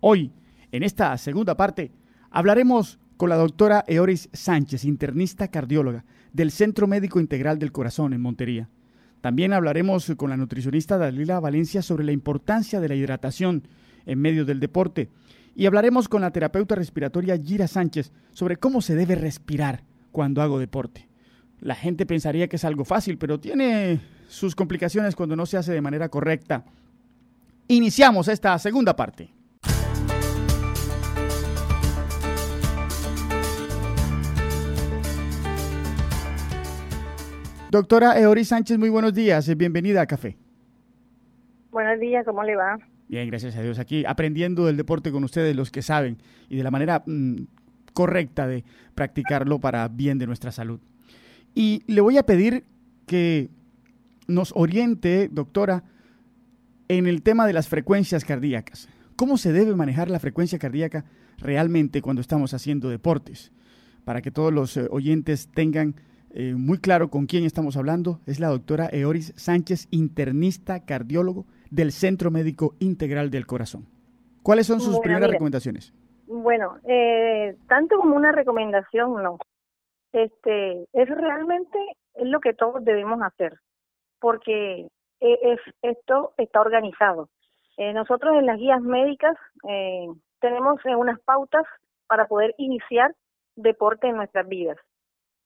[SPEAKER 2] Hoy, en esta segunda parte, hablaremos con la doctora Eoris Sánchez, internista cardióloga del Centro Médico Integral del Corazón en Montería. También hablaremos con la nutricionista Dalila Valencia sobre la importancia de la hidratación en medio del deporte. Y hablaremos con la terapeuta respiratoria Gira Sánchez sobre cómo se debe respirar cuando hago deporte. La gente pensaría que es algo fácil, pero tiene sus complicaciones cuando no se hace de manera correcta. Iniciamos esta segunda parte. Doctora Eori Sánchez, muy buenos días. Bienvenida a Café.
[SPEAKER 6] Buenos días, ¿cómo le va?
[SPEAKER 2] Bien, gracias a Dios. Aquí aprendiendo del deporte con ustedes, los que saben, y de la manera mm, correcta de practicarlo para bien de nuestra salud. Y le voy a pedir que nos oriente, doctora, en el tema de las frecuencias cardíacas. ¿Cómo se debe manejar la frecuencia cardíaca realmente cuando estamos haciendo deportes? Para que todos los eh, oyentes tengan eh, muy claro con quién estamos hablando. Es la doctora Eoris Sánchez, internista cardiólogo del Centro Médico Integral del Corazón. ¿Cuáles son sus primeras recomendaciones?
[SPEAKER 6] Bueno, eh, tanto como una recomendación, no. Este, es realmente es lo que todos debemos hacer, porque e, es, esto está organizado. Eh, nosotros en las guías médicas tenemos unas pautas para poder iniciar deporte en nuestras vidas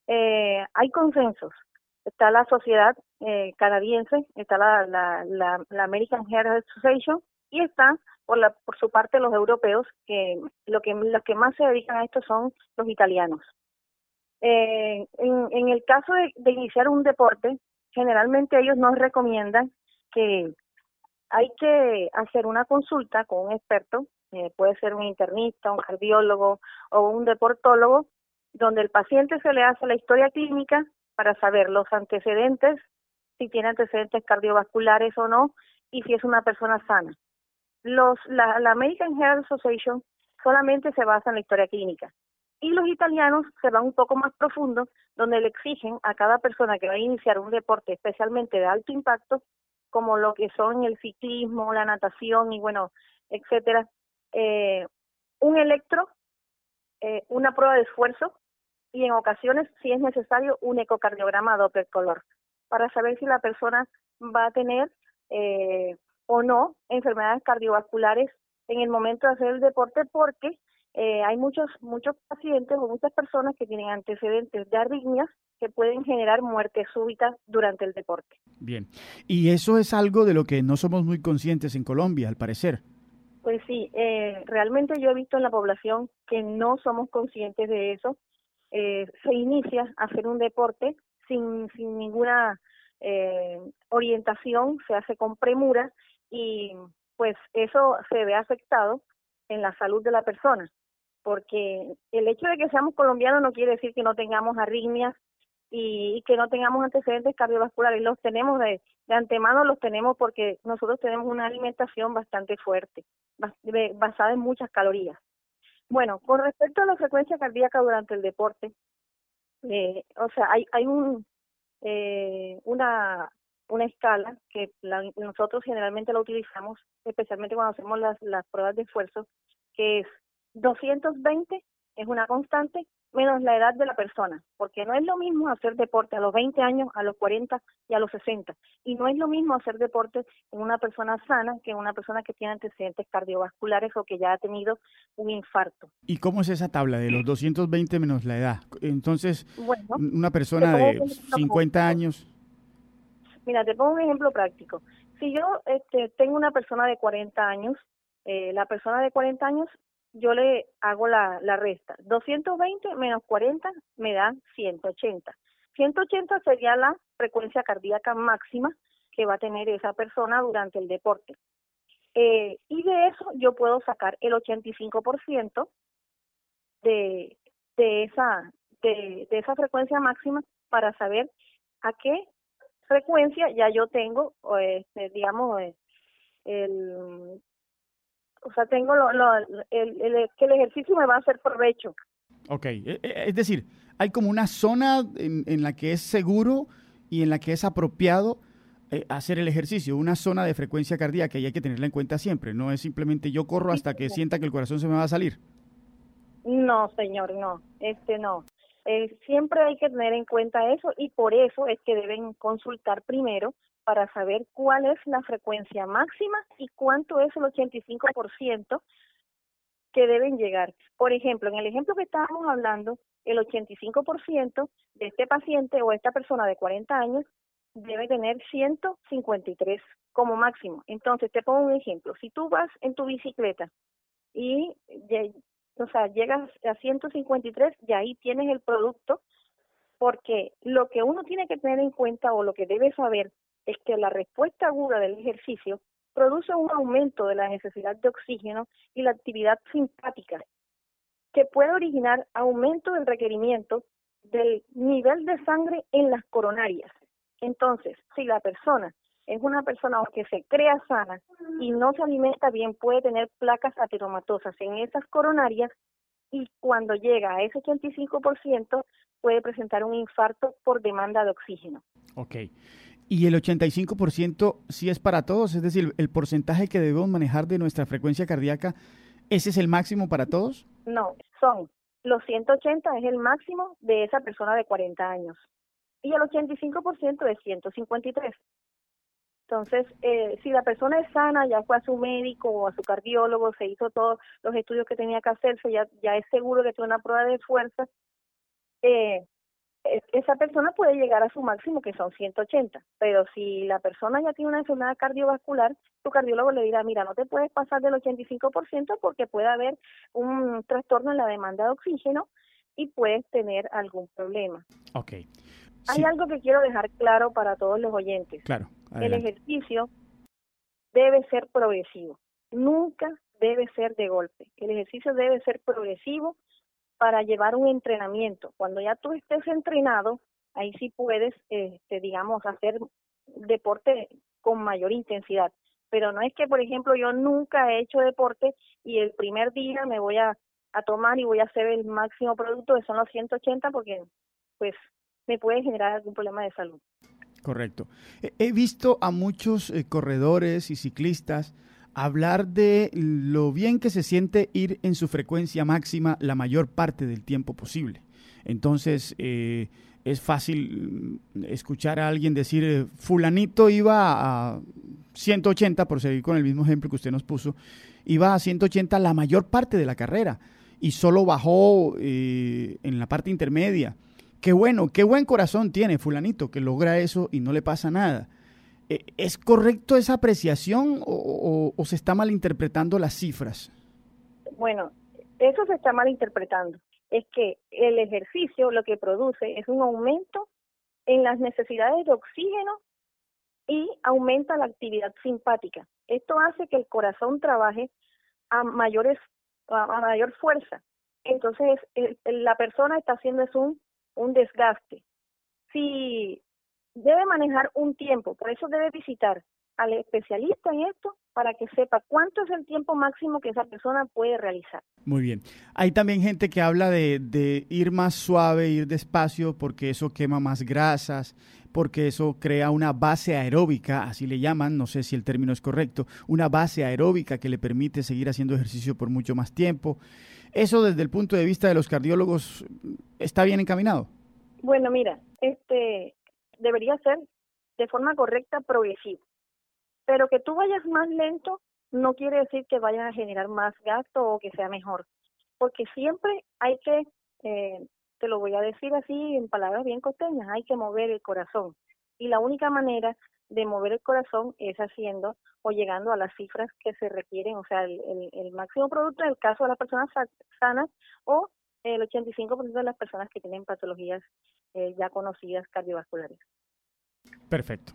[SPEAKER 6] eh, hay consensos. Está la sociedad eh, canadiense, está la, la, la, American Heart Association y está por, la, por su parte los europeos, que lo que los que más se dedican a esto son los italianos. Eh, en, en el caso de, de iniciar un deporte, generalmente ellos nos recomiendan que hay que hacer una consulta con un experto, eh, puede ser un internista, un cardiólogo o un deportólogo, donde el paciente se le hace la historia clínica para saber los antecedentes, si tiene antecedentes cardiovasculares o no, y si es una persona sana. Los, la, American Heart Association solamente se basa en la historia clínica. Y los italianos se van un poco más profundo, donde le exigen a cada persona que va a iniciar un deporte especialmente de alto impacto, como lo que son el ciclismo, la natación y bueno, etcétera, eh, un electro, eh, una prueba de esfuerzo y en ocasiones, si es necesario, un ecocardiograma Doppler color para saber si la persona va a tener eh, o no enfermedades cardiovasculares en el momento de hacer el deporte porque eh, hay muchos muchos pacientes o muchas personas que tienen antecedentes de arritmias que pueden generar muerte súbita durante el deporte.
[SPEAKER 2] Bien, y eso es algo de lo que no somos muy conscientes en Colombia, al parecer.
[SPEAKER 6] Pues sí, eh, realmente yo he visto en la población que no somos conscientes de eso. Eh, se inicia a hacer un deporte sin, sin ninguna eh, orientación, se hace con premura y pues eso se ve afectado en la salud de la persona, porque el hecho de que seamos colombianos no quiere decir que no tengamos arritmias y, que no tengamos antecedentes cardiovasculares, los tenemos de, de antemano, los tenemos porque nosotros tenemos una alimentación bastante fuerte, basada en muchas calorías. Bueno, con respecto a la frecuencia cardíaca durante el deporte, eh, o sea, hay, hay un, eh, una una escala que nosotros generalmente la utilizamos, especialmente cuando hacemos las, las pruebas de esfuerzo, que es 220 es una constante menos la edad de la persona, porque no es lo mismo hacer deporte a los 20 años, a los 40 y a los 60, y no es lo mismo hacer deporte en una persona sana que en una persona que tiene antecedentes cardiovasculares o que ya ha tenido un infarto.
[SPEAKER 2] ¿Y cómo es esa tabla de los 220 menos la edad? Entonces, una persona de 50 años
[SPEAKER 6] Mira, te pongo un ejemplo práctico. Si yo este, tengo una persona de 40 años, eh, la persona de 40 años, yo le hago la, la resta. 220 menos 40 me da 180. 180 sería la frecuencia cardíaca máxima que va a tener esa persona durante el deporte. Eh, y de eso yo puedo sacar el 85% de, de, esa, de, de esa frecuencia máxima para saber a qué frecuencia, ya yo tengo, este, digamos, eh, el, o sea, tengo lo, el, el, que el ejercicio me va a hacer provecho.
[SPEAKER 2] Ok, e, e, es decir, hay como una zona en, en la que es seguro y en la que es apropiado eh, hacer el ejercicio, una zona de frecuencia cardíaca y hay que tenerla en cuenta siempre, no es simplemente yo corro hasta que sienta que el corazón se me va a salir.
[SPEAKER 6] No, señor, no, este no. Eh, siempre hay que tener en cuenta eso y por eso es que deben consultar primero para saber cuál es la frecuencia máxima y cuánto es el 85% que deben llegar. Por ejemplo, en el ejemplo que estábamos hablando, el 85% de este paciente o esta persona de 40 años debe tener 153 como máximo. Entonces, te pongo un ejemplo. Si tú vas en tu bicicleta y llegas a 153 y ahí tienes el producto, porque lo que uno tiene que tener en cuenta o lo que debe saber es que la respuesta aguda del ejercicio produce un aumento de la necesidad de oxígeno y la actividad simpática, que puede originar aumento del requerimiento del nivel de sangre en las coronarias. Entonces, si la persona es una persona que se crea sana y no se alimenta bien, puede tener placas ateromatosas en esas coronarias y cuando llega a ese 85% puede presentar un infarto por demanda de oxígeno.
[SPEAKER 2] Ok. ¿Y el 85% sí es para todos? Es decir, el porcentaje que debemos manejar de nuestra frecuencia cardíaca, ¿ese es el máximo para todos?
[SPEAKER 6] No, son los 180 es el máximo de esa persona de 40 años y el 85% es 153. Entonces, eh, si la persona es sana, ya fue a su médico o a su cardiólogo, se hizo todos los estudios que tenía que hacerse, ya, ya es seguro que tiene una prueba de fuerza, eh, esa persona puede llegar a su máximo, que son 180. Pero si la persona ya tiene una enfermedad cardiovascular, tu cardiólogo le dirá, mira, no te puedes pasar del 85% porque puede haber un trastorno en la demanda de oxígeno y puedes tener algún problema.
[SPEAKER 2] Okay.
[SPEAKER 6] Hay algo que quiero dejar claro para todos los oyentes.
[SPEAKER 2] Claro.
[SPEAKER 6] El ejercicio debe ser progresivo, nunca debe ser de golpe. El ejercicio debe ser progresivo para llevar un entrenamiento. Cuando ya tú estés entrenado, ahí sí puedes, este, digamos, hacer deporte con mayor intensidad. Pero no es que, por ejemplo, yo nunca he hecho deporte y el primer día me voy a, a tomar y voy a hacer el máximo producto, que son los 180, porque pues me puede generar algún problema de salud.
[SPEAKER 2] Correcto. He visto a muchos eh, corredores y ciclistas hablar de lo bien que se siente ir en su frecuencia máxima la mayor parte del tiempo posible. Entonces, eh, es fácil mm, escuchar a alguien decir, eh, fulanito iba a 180, por seguir con el mismo ejemplo que usted nos puso, iba a 180 la mayor parte de la carrera y solo bajó en la parte intermedia Qué bueno, qué buen corazón tiene fulanito que logra eso y no le pasa nada. E, ¿Es correcto esa apreciación o, se está malinterpretando las cifras?
[SPEAKER 6] Bueno, eso se está malinterpretando. Es que el ejercicio lo que produce es un aumento en las necesidades de oxígeno y aumenta la actividad simpática. Esto hace que el corazón trabaje a mayores a mayor fuerza. Entonces, la persona está haciendo un un desgaste. Si debe manejar un tiempo, por eso debe visitar al especialista en esto para que sepa cuánto es el tiempo máximo que esa persona puede realizar.
[SPEAKER 2] Muy bien. Hay también gente que habla de, de, ir más suave, ir despacio, porque eso quema más grasas, porque eso crea una base aeróbica, así le llaman, no sé si el término es correcto, una base aeróbica que le permite seguir haciendo ejercicio por mucho más tiempo. ¿Eso desde el punto de vista de los cardiólogos está bien encaminado?
[SPEAKER 6] Bueno, mira, este debería ser de forma correcta progresivo. Pero que tú vayas más lento no quiere decir que vayas a generar más gasto o que sea mejor. Porque siempre hay que, eh, te lo voy a decir así en palabras bien costeñas, hay que mover el corazón. Y la única manera de mover el corazón es haciendo o llegando a las cifras que se requieren, o sea, el, el, máximo producto en el caso de las personas sanas o el 85% de las personas que tienen patologías eh, ya conocidas cardiovasculares.
[SPEAKER 2] Perfecto.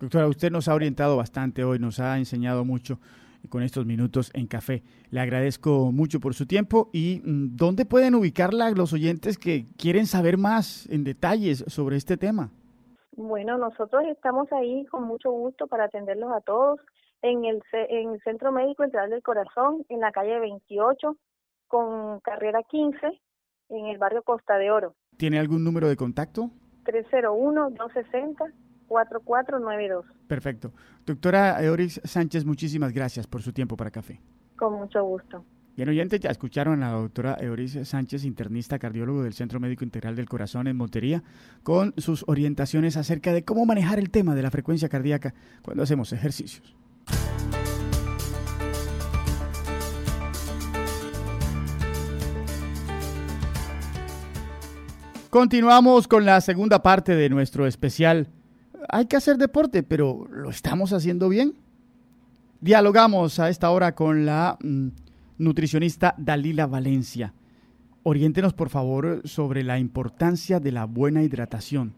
[SPEAKER 2] Doctora, usted nos ha orientado bastante hoy, nos ha enseñado mucho con estos minutos en café. Le agradezco mucho por su tiempo y mm, ¿dónde pueden ubicarla los oyentes que quieren saber más en detalles sobre este tema?
[SPEAKER 6] Bueno, nosotros estamos ahí con mucho gusto para atenderlos a todos en el, en el Centro Médico Integral del Corazón, en la calle 28, con carrera 15, en el barrio Costa de Oro.
[SPEAKER 2] ¿Tiene algún número de contacto?
[SPEAKER 6] 301-260-4492.
[SPEAKER 2] Perfecto. Doctora Eoris Sánchez, muchísimas gracias por su tiempo para café.
[SPEAKER 6] Con mucho gusto.
[SPEAKER 2] Bien, oyentes, ya escucharon a la doctora Eoris Sánchez, internista cardiólogo del Centro Médico Integral del Corazón en Montería, con sus orientaciones acerca de cómo manejar el tema de la frecuencia cardíaca cuando hacemos ejercicios. Continuamos con la segunda parte de nuestro especial. Hay que hacer deporte, pero ¿lo estamos haciendo bien? Dialogamos a esta hora con la mm, nutricionista Dalila Valencia. Oriéntenos, por favor, sobre la importancia de la buena hidratación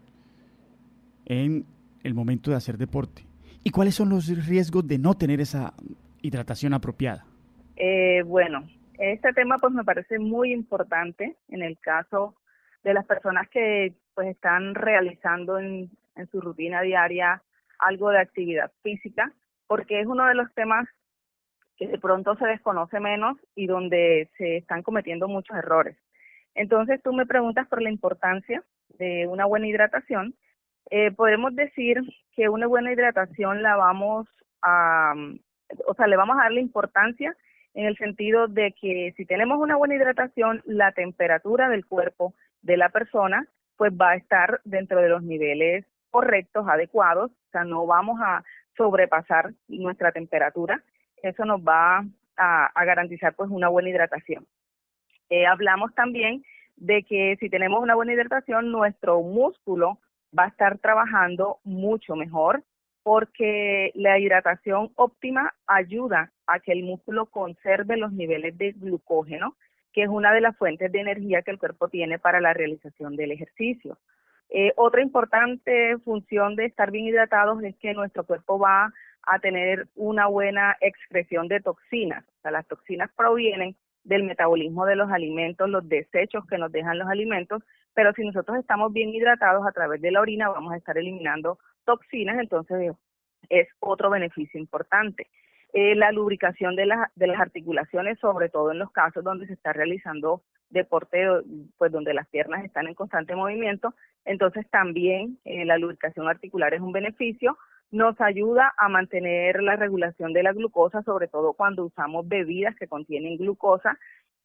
[SPEAKER 2] en el momento de hacer deporte. ¿Y cuáles son los riesgos de no tener esa hidratación apropiada?
[SPEAKER 1] Eh, bueno, este tema pues me parece muy importante en el caso de las personas que pues están realizando en, su rutina diaria algo de actividad física, porque es uno de los temas que de pronto se desconoce menos y donde se están cometiendo muchos errores. Entonces tú me preguntas por la importancia de una buena hidratación. Eh, podemos decir que una buena hidratación la vamos a, o sea, le vamos a dar la importancia en el sentido de que si tenemos una buena hidratación, la temperatura del cuerpo de la persona, pues va a estar dentro de los niveles correctos, adecuados, o sea, no vamos a sobrepasar nuestra temperatura, eso nos va a, garantizar pues una buena hidratación. Eh, hablamos también de que si tenemos una buena hidratación, nuestro músculo va a estar trabajando mucho mejor porque la hidratación óptima ayuda a que el músculo conserve los niveles de glucógeno que es una de las fuentes de energía que el cuerpo tiene para la realización del ejercicio. Eh, otra importante función de estar bien hidratados es que nuestro cuerpo va a tener una buena excreción de toxinas. O sea, las toxinas provienen del metabolismo de los alimentos, los desechos que nos dejan los alimentos, pero si nosotros estamos bien hidratados a través de la orina vamos a estar eliminando toxinas, entonces es otro beneficio importante. Eh, la lubricación de, de las articulaciones, sobre todo en los casos donde se está realizando deporte, pues donde las piernas están en constante movimiento, entonces también eh, la lubricación articular es un beneficio, nos ayuda a mantener la regulación de la glucosa, sobre todo cuando usamos bebidas que contienen glucosa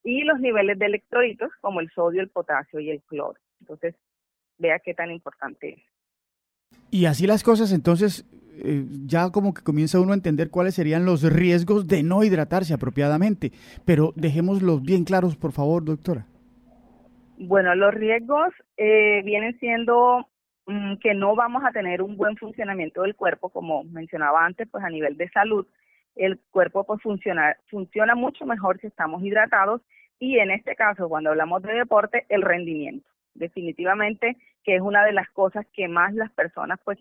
[SPEAKER 1] y los niveles de electrolitos como el sodio, el potasio y el cloro. Entonces, vea qué tan importante es.
[SPEAKER 2] Y así las cosas, entonces, eh, ya como que comienza uno a entender cuáles serían los riesgos de no hidratarse apropiadamente. Pero dejémoslos bien claros, por favor, doctora.
[SPEAKER 1] Bueno, los riesgos eh, vienen siendo Mm, que no vamos a tener un buen funcionamiento del cuerpo, como mencionaba antes, pues a nivel de salud, el cuerpo pues funciona, funciona mucho mejor si estamos hidratados y en este caso, cuando hablamos de deporte, el rendimiento. Definitivamente que es una de las cosas que más las personas pues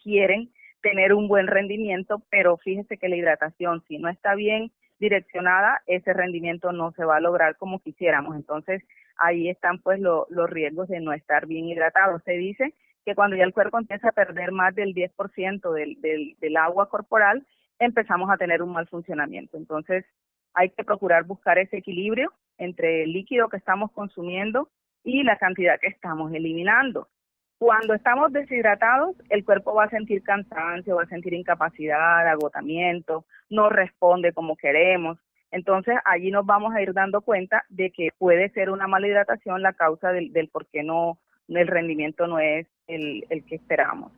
[SPEAKER 1] quieren tener un buen rendimiento, pero fíjese que la hidratación, si no está bien direccionada, ese rendimiento no se va a lograr como quisiéramos. Entonces, ahí están pues los riesgos de no estar bien hidratado. Se dice que cuando ya el cuerpo empieza a perder más del 10% del, del, del agua corporal, empezamos a tener un mal funcionamiento. Entonces, hay que procurar buscar ese equilibrio entre el líquido que estamos consumiendo y la cantidad que estamos eliminando. Cuando estamos deshidratados, el cuerpo va a sentir cansancio, va a sentir incapacidad, agotamiento, no responde como queremos. Entonces, allí nos vamos a ir dando cuenta de que puede ser una mala hidratación la causa del, del por qué no, el rendimiento no es el, que esperamos.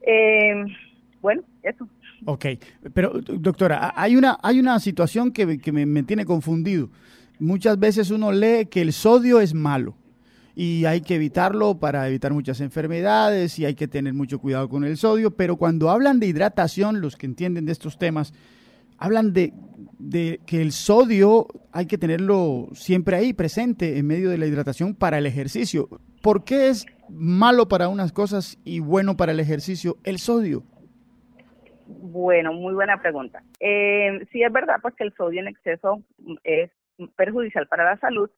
[SPEAKER 1] Eh, bueno, eso.
[SPEAKER 2] Ok, pero doctora, hay una, hay una situación que, que me tiene confundido. Muchas veces uno lee que el sodio es malo y hay que evitarlo para evitar muchas enfermedades y hay que tener mucho cuidado con el sodio, pero cuando hablan de hidratación, los que entienden de estos temas, hablan de, de, que el sodio hay que tenerlo siempre ahí presente en medio de la hidratación para el ejercicio. ¿Por qué es malo para unas cosas y bueno para el ejercicio el sodio?
[SPEAKER 1] Bueno, muy buena pregunta. Eh, sí es verdad pues que el sodio en exceso es perjudicial para la salud,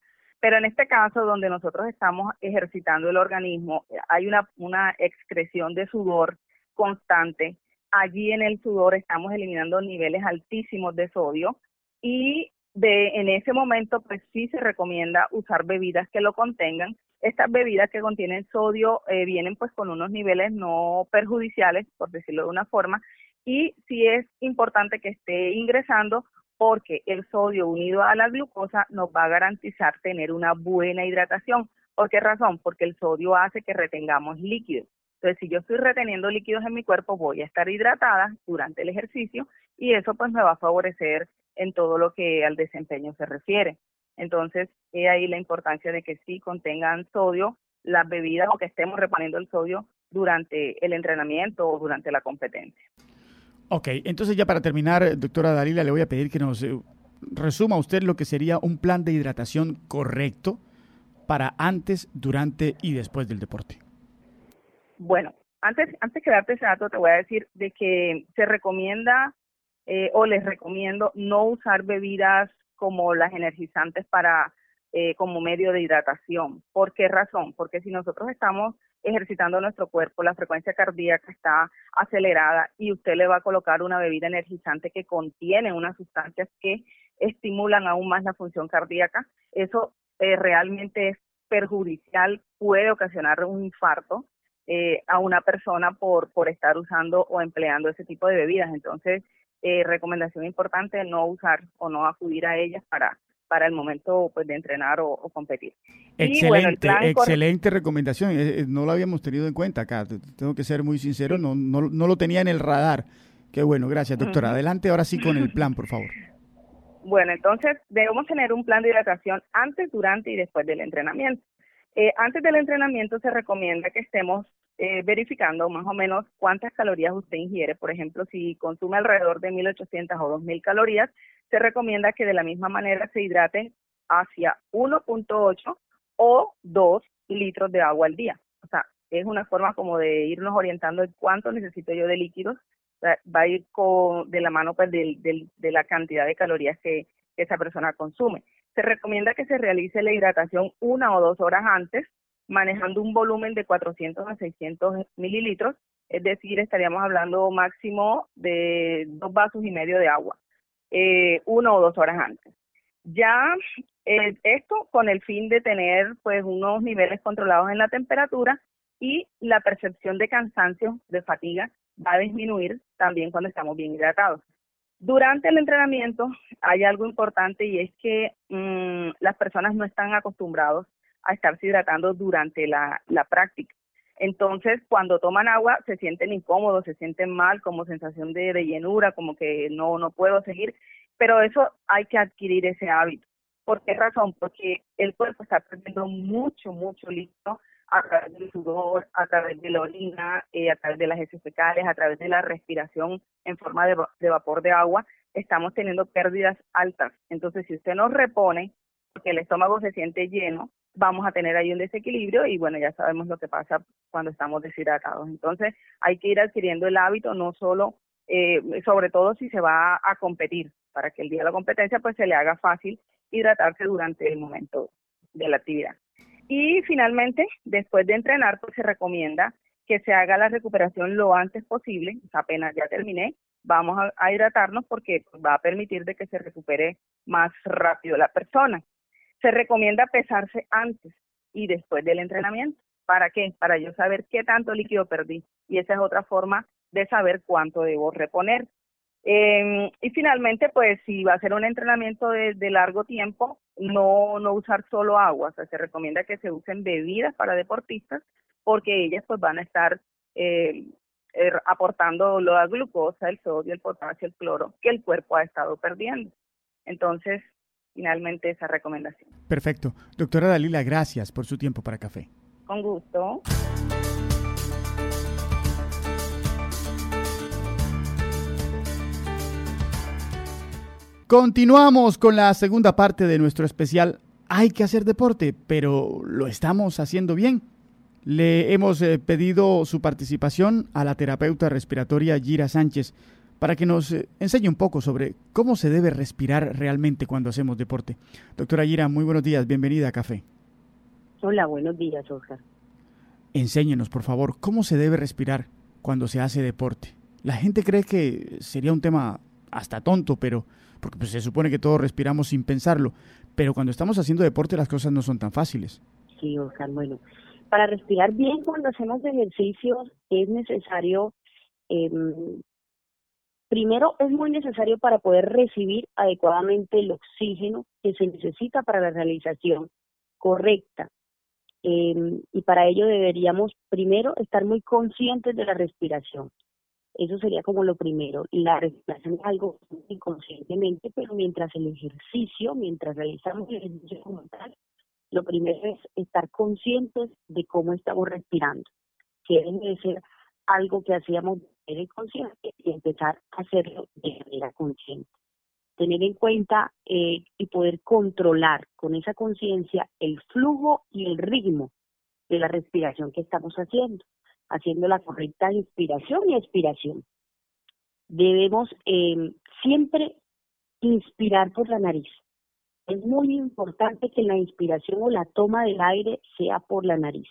[SPEAKER 1] pero en este caso donde nosotros estamos ejercitando el organismo, hay una, una excreción de sudor constante allí en el sudor estamos eliminando niveles altísimos de sodio y de en ese momento pues sí se recomienda usar bebidas que lo contengan. Estas bebidas que contienen sodio eh, vienen pues con unos niveles no perjudiciales, por decirlo de una forma, y sí es importante que esté ingresando porque el sodio unido a la glucosa nos va a garantizar tener una buena hidratación. ¿Por qué razón? Porque el sodio hace que retengamos líquidos. Entonces, si yo estoy reteniendo líquidos en mi cuerpo, voy a estar hidratada durante el ejercicio y eso pues me va a favorecer en todo lo que al desempeño se refiere. Entonces, he ahí la importancia de que sí contengan sodio las bebidas o que estemos reponiendo el sodio durante el entrenamiento o durante la competencia.
[SPEAKER 2] Ok, entonces ya para terminar, doctora Dalila, le voy a pedir que nos eh, resuma usted lo que sería un plan de hidratación correcto para antes, durante y después del deporte.
[SPEAKER 1] Bueno, antes, antes que darte ese dato, te voy a decir de que se recomienda eh, o les recomiendo no usar bebidas como las energizantes para eh, como medio de hidratación. ¿Por qué razón? Porque si nosotros estamos ejercitando nuestro cuerpo, la frecuencia cardíaca está acelerada y usted le va a colocar una bebida energizante que contiene unas sustancias que estimulan aún más la función cardíaca, eso eh, realmente es perjudicial, puede ocasionar un infarto eh, a una persona por, por estar usando o empleando ese tipo de bebidas. Entonces, eh, recomendación importante, no usar o no acudir a ellas para, para el momento pues, de entrenar o, competir.
[SPEAKER 2] Excelente, excelente recomendación. Eh, no lo habíamos tenido en cuenta acá. Tengo que ser muy sincero, no, no, no lo tenía en el radar. Qué bueno, gracias, doctora. Adelante ahora sí con el plan, por favor.
[SPEAKER 1] Bueno, entonces debemos tener un plan de hidratación antes, durante y después del entrenamiento. Eh, antes del entrenamiento se recomienda que estemos eh, verificando más o menos cuántas calorías usted ingiere. Por ejemplo, si consume alrededor de 1.800 o 2.000 calorías, se recomienda que de la misma manera se hidrate hacia 1.8 o 2 litros de agua al día. O sea, es una forma como de irnos orientando en cuánto necesito yo de líquidos va a ir con, de la mano pues, de, de la cantidad de calorías que, que esa persona consume. Se recomienda que se realice la hidratación una o dos horas antes, manejando un volumen de 400 a 600 mililitros, es decir, estaríamos hablando máximo de dos vasos y medio de agua, eh, una o dos horas antes. Ya eh, esto con el fin de tener pues unos niveles controlados en la temperatura y la percepción de cansancio, de fatiga, va a disminuir también cuando estamos bien hidratados. Durante el entrenamiento hay algo importante y es que mm, las personas no están acostumbrados a estarse hidratando durante la, la práctica. Entonces, cuando toman agua, se sienten incómodos, se sienten mal, como sensación de, llenura, como que no, no puedo seguir. Pero eso hay que adquirir ese hábito. ¿Por qué razón? Porque el cuerpo está perdiendo mucho, mucho líquido a través del sudor, a través de la orina, eh, a través de las heces fecales, a través de la respiración en forma de, de, vapor de agua, estamos teniendo pérdidas altas. Entonces, si usted no repone, porque el estómago se siente lleno, vamos a tener ahí un desequilibrio y bueno, ya sabemos lo que pasa cuando estamos deshidratados. Entonces, hay que ir adquiriendo el hábito, no solo, eh, sobre todo si se va a competir, para que el día de la competencia pues se le haga fácil hidratarse durante el momento de la actividad. Y finalmente, después de entrenar, pues se recomienda que se haga la recuperación lo antes posible, apenas ya terminé, vamos a, hidratarnos porque va a permitir de que se recupere más rápido la persona. Se recomienda pesarse antes y después del entrenamiento. ¿Para qué? Para yo saber qué tanto líquido perdí. Y esa es otra forma de saber cuánto debo reponer. Eh, y finalmente, pues si va a ser un entrenamiento de, largo tiempo, no, no usar solo agua, o sea, se recomienda que se usen bebidas para deportistas porque ellas pues van a estar eh, er, aportando la glucosa, el sodio, el potasio, el cloro que el cuerpo ha estado perdiendo. Entonces, finalmente esa recomendación.
[SPEAKER 2] Perfecto. Doctora Dalila, gracias por su tiempo para café.
[SPEAKER 1] Con gusto.
[SPEAKER 2] Continuamos con la segunda parte de nuestro especial Hay que hacer deporte, pero ¿lo estamos haciendo bien? Le hemos eh, pedido su participación a la terapeuta respiratoria Gira Sánchez para que nos eh, enseñe un poco sobre cómo se debe respirar realmente cuando hacemos deporte. Doctora Gira, muy buenos días, bienvenida a Café.
[SPEAKER 7] Hola, buenos días, Oscar.
[SPEAKER 2] Enséñenos, por favor, cómo se debe respirar cuando se hace deporte. La gente cree que sería un tema hasta tonto, pero porque pues, se supone que todos respiramos sin pensarlo, pero cuando estamos haciendo deporte las cosas no son tan fáciles.
[SPEAKER 7] Sí, Oscar, bueno, para respirar bien cuando hacemos ejercicios es necesario, eh, primero es muy necesario para poder recibir adecuadamente el oxígeno que se necesita para la realización correcta. Eh, y para ello deberíamos primero estar muy conscientes de la respiración. Eso sería como lo primero. La respiración es algo inconscientemente, pero mientras el ejercicio, mientras realizamos el ejercicio como tal, lo primero es estar conscientes de cómo estamos respirando, que debe algo que hacíamos de manera inconsciente y empezar a hacerlo de manera consciente. Tener en cuenta eh, y poder controlar con esa conciencia el flujo y el ritmo de la respiración que estamos haciendo haciendo la correcta inspiración y expiración. Debemos eh, siempre inspirar por la nariz. Es muy importante que la inspiración o la toma del aire sea por la nariz.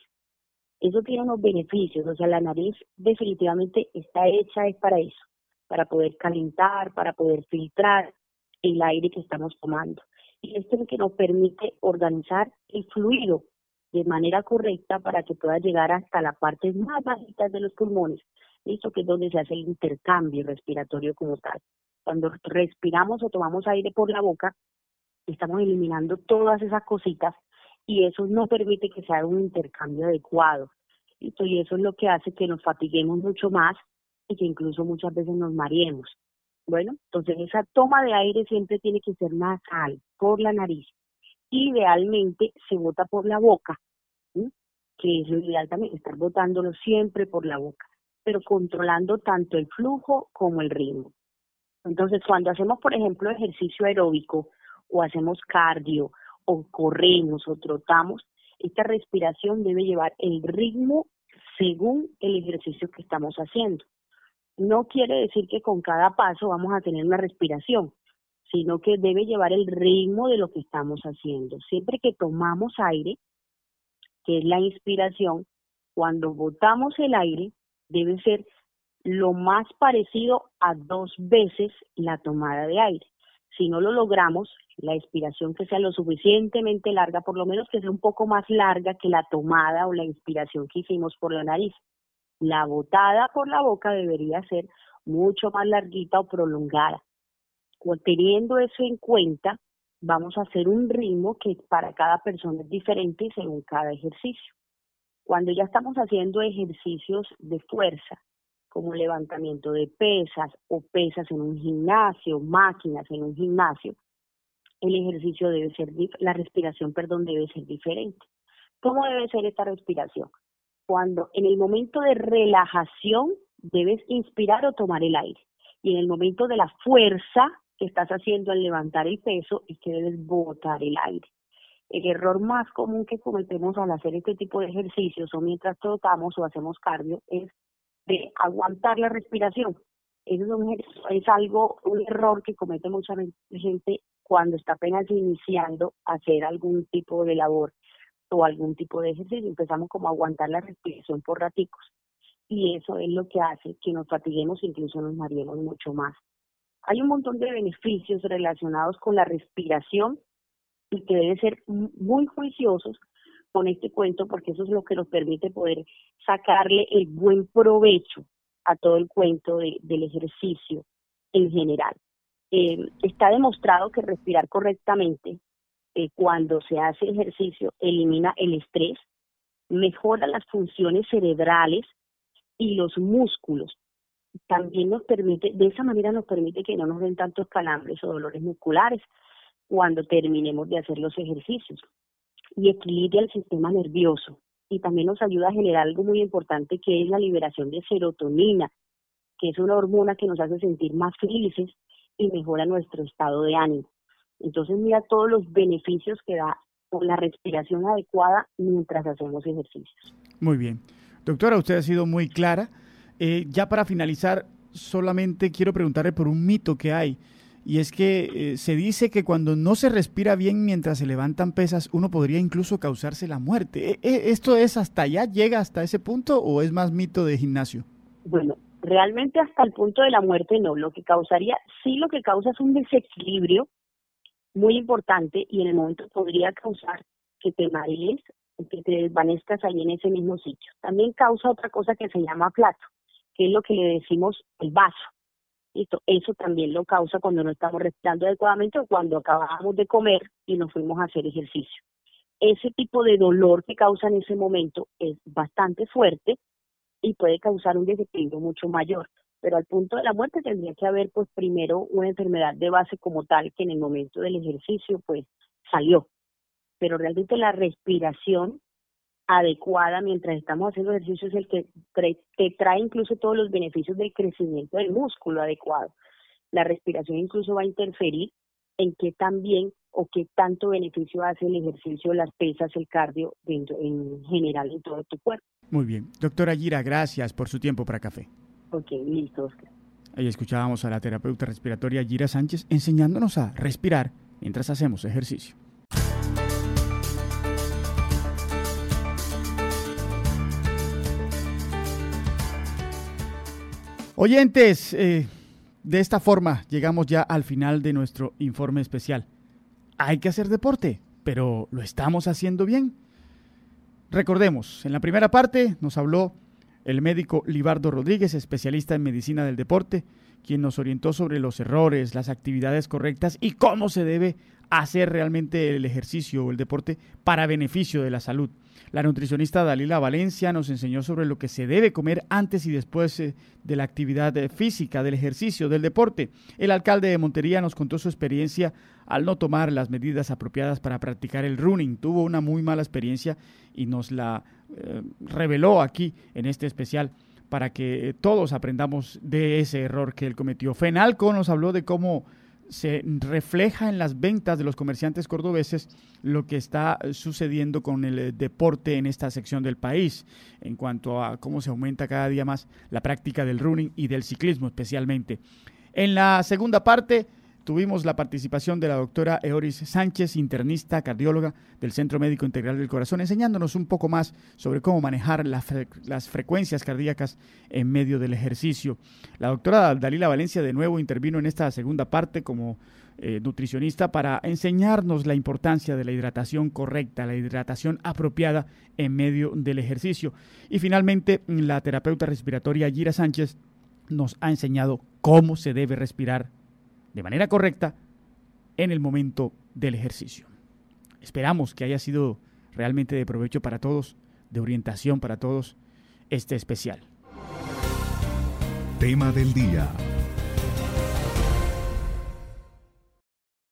[SPEAKER 7] Eso tiene unos beneficios, o sea, la nariz definitivamente está hecha es para eso, para poder calentar, para poder filtrar el aire que estamos tomando. Y esto es lo que nos permite organizar el fluido de manera correcta para que pueda llegar hasta la parte más bajita de los pulmones, listo que es donde se hace el intercambio respiratorio como tal. Cuando respiramos o tomamos aire por la boca, estamos eliminando todas esas cositas y eso no permite que sea un intercambio adecuado. Y eso es lo que hace que nos fatiguemos mucho más y que incluso muchas veces nos mareemos. Bueno, entonces esa toma de aire siempre tiene que ser nasal, por la nariz idealmente se bota por la boca, que es lo ideal también, estar botándolo siempre por la boca, pero controlando tanto el flujo como el ritmo. Entonces, cuando hacemos, por ejemplo, ejercicio aeróbico o hacemos cardio o corremos o trotamos, esta respiración debe llevar el ritmo según el ejercicio que estamos haciendo. no quiere decir que con cada paso vamos a tener una respiración, sino que debe llevar el ritmo de lo que estamos haciendo. Siempre que tomamos aire, que es la inspiración, cuando botamos el aire, debe ser lo más parecido a dos veces la tomada de aire. Si no lo logramos, la expiración que sea lo suficientemente larga, por lo menos que sea un poco más larga que la tomada o la inspiración que hicimos por la nariz. La botada por la boca debería ser mucho más larguita o prolongada. Teniendo eso en cuenta, vamos a hacer un ritmo que para cada persona es diferente según cada ejercicio. Cuando ya estamos haciendo ejercicios de fuerza, como levantamiento de pesas o pesas en un gimnasio, máquinas en un gimnasio, el ejercicio debe ser, la respiración, perdón, debe ser diferente. ¿Cómo debe ser esta respiración? Cuando en el momento de relajación debes inspirar o tomar el aire. Y en el momento de la fuerza que estás haciendo al levantar el peso es que debes botar el aire. El error más común que cometemos al hacer este tipo de ejercicios o mientras trotamos o hacemos cardio es de aguantar la respiración. Eso es, algo, un error que comete mucha gente cuando está apenas iniciando a hacer algún tipo de labor o algún tipo de ejercicio. Empezamos como a aguantar la respiración por raticos. Y eso es lo que hace que nos fatiguemos, incluso nos mareemos mucho más. Hay un montón de beneficios relacionados con la respiración y que deben ser muy juiciosos con este cuento porque eso es lo que nos permite poder sacarle el buen provecho a todo el cuento del ejercicio en general. Eh, está demostrado que respirar correctamente eh, cuando se hace ejercicio elimina el estrés, mejora las funciones cerebrales y los músculos. También nos permite, de esa manera nos permite que no nos den tantos calambres o dolores musculares cuando terminemos de hacer los ejercicios y equilibra el sistema nervioso y también nos ayuda a generar algo muy importante que es la liberación de serotonina, que es una hormona que nos hace sentir más felices y mejora nuestro estado de ánimo. Entonces mira todos los beneficios que da con la respiración adecuada mientras hacemos ejercicios.
[SPEAKER 2] Muy bien. Doctora, usted ha sido muy clara. Eh, ya para finalizar, solamente quiero preguntarle por un mito que hay y es que eh, se dice que cuando no se respira bien mientras se levantan pesas, uno podría incluso causarse la muerte. ¿E, e, ¿Esto es hasta allá, llega hasta ese punto o es más mito de gimnasio?
[SPEAKER 7] Bueno, realmente hasta el punto de la muerte no. Lo que causaría, sí lo que causa es un desequilibrio muy importante y en el momento podría causar que te marees, que te desvanezcas ahí en ese mismo sitio. También causa otra cosa que se llama plato, que es lo que le decimos el vaso eso también lo causa cuando no estamos respirando adecuadamente o cuando acabamos de comer y nos fuimos a hacer ejercicio. Ese tipo de dolor que causa en ese momento es bastante fuerte y puede causar un desequilibrio mucho mayor. Pero al punto de la muerte tendría que haber pues primero una enfermedad de base como tal que en el momento del ejercicio pues salió. Pero realmente la respiración adecuada mientras estamos haciendo ejercicio es el que te trae incluso todos los beneficios del crecimiento del músculo adecuado. La respiración incluso va a interferir en qué tan bien o qué tanto beneficio hace el ejercicio, las pesas, el cardio dentro, en general en todo tu cuerpo.
[SPEAKER 2] Muy bien. Doctora Gira, gracias por su tiempo para café.
[SPEAKER 7] Ok, listo, Oscar.
[SPEAKER 2] Ahí escuchábamos a la terapeuta respiratoria Gira Sánchez enseñándonos a respirar mientras hacemos ejercicio. Oyentes, eh, de esta forma llegamos ya al final de nuestro informe especial. Hay que hacer deporte, pero ¿lo estamos haciendo bien? Recordemos, en la primera parte nos habló el médico Libardo Rodríguez, especialista en medicina del deporte, quien nos orientó sobre los errores, las actividades correctas y cómo se debe hacer realmente el ejercicio o el deporte para beneficio de la salud. La nutricionista Dalila Valencia nos enseñó sobre lo que se debe comer antes y después eh, de la actividad eh, física, del ejercicio, del deporte. El alcalde de Montería nos contó su experiencia al no tomar las medidas apropiadas para practicar el running. Tuvo una muy mala experiencia y nos la eh, reveló aquí en este especial para que todos aprendamos de ese error que él cometió. Fenalco nos habló de cómo se refleja en las ventas de los comerciantes cordobeses lo que está sucediendo con el eh, deporte en esta sección del país, en cuanto a cómo se aumenta cada día más la práctica del running y del ciclismo especialmente. En la segunda parte tuvimos la participación de la doctora Eoris Sánchez, internista, cardióloga del Centro Médico Integral del Corazón, enseñándonos un poco más sobre cómo manejar las frecuencias cardíacas en medio del ejercicio. La doctora Dalila Valencia de nuevo intervino en esta segunda parte como eh, nutricionista para enseñarnos la importancia de la hidratación correcta, la hidratación apropiada en medio del ejercicio. Y finalmente, la terapeuta respiratoria Gira Sánchez nos ha enseñado cómo se debe respirar de manera correcta en el momento del ejercicio. Esperamos que haya sido realmente de provecho para todos, de orientación para todos este especial.
[SPEAKER 8] Tema del día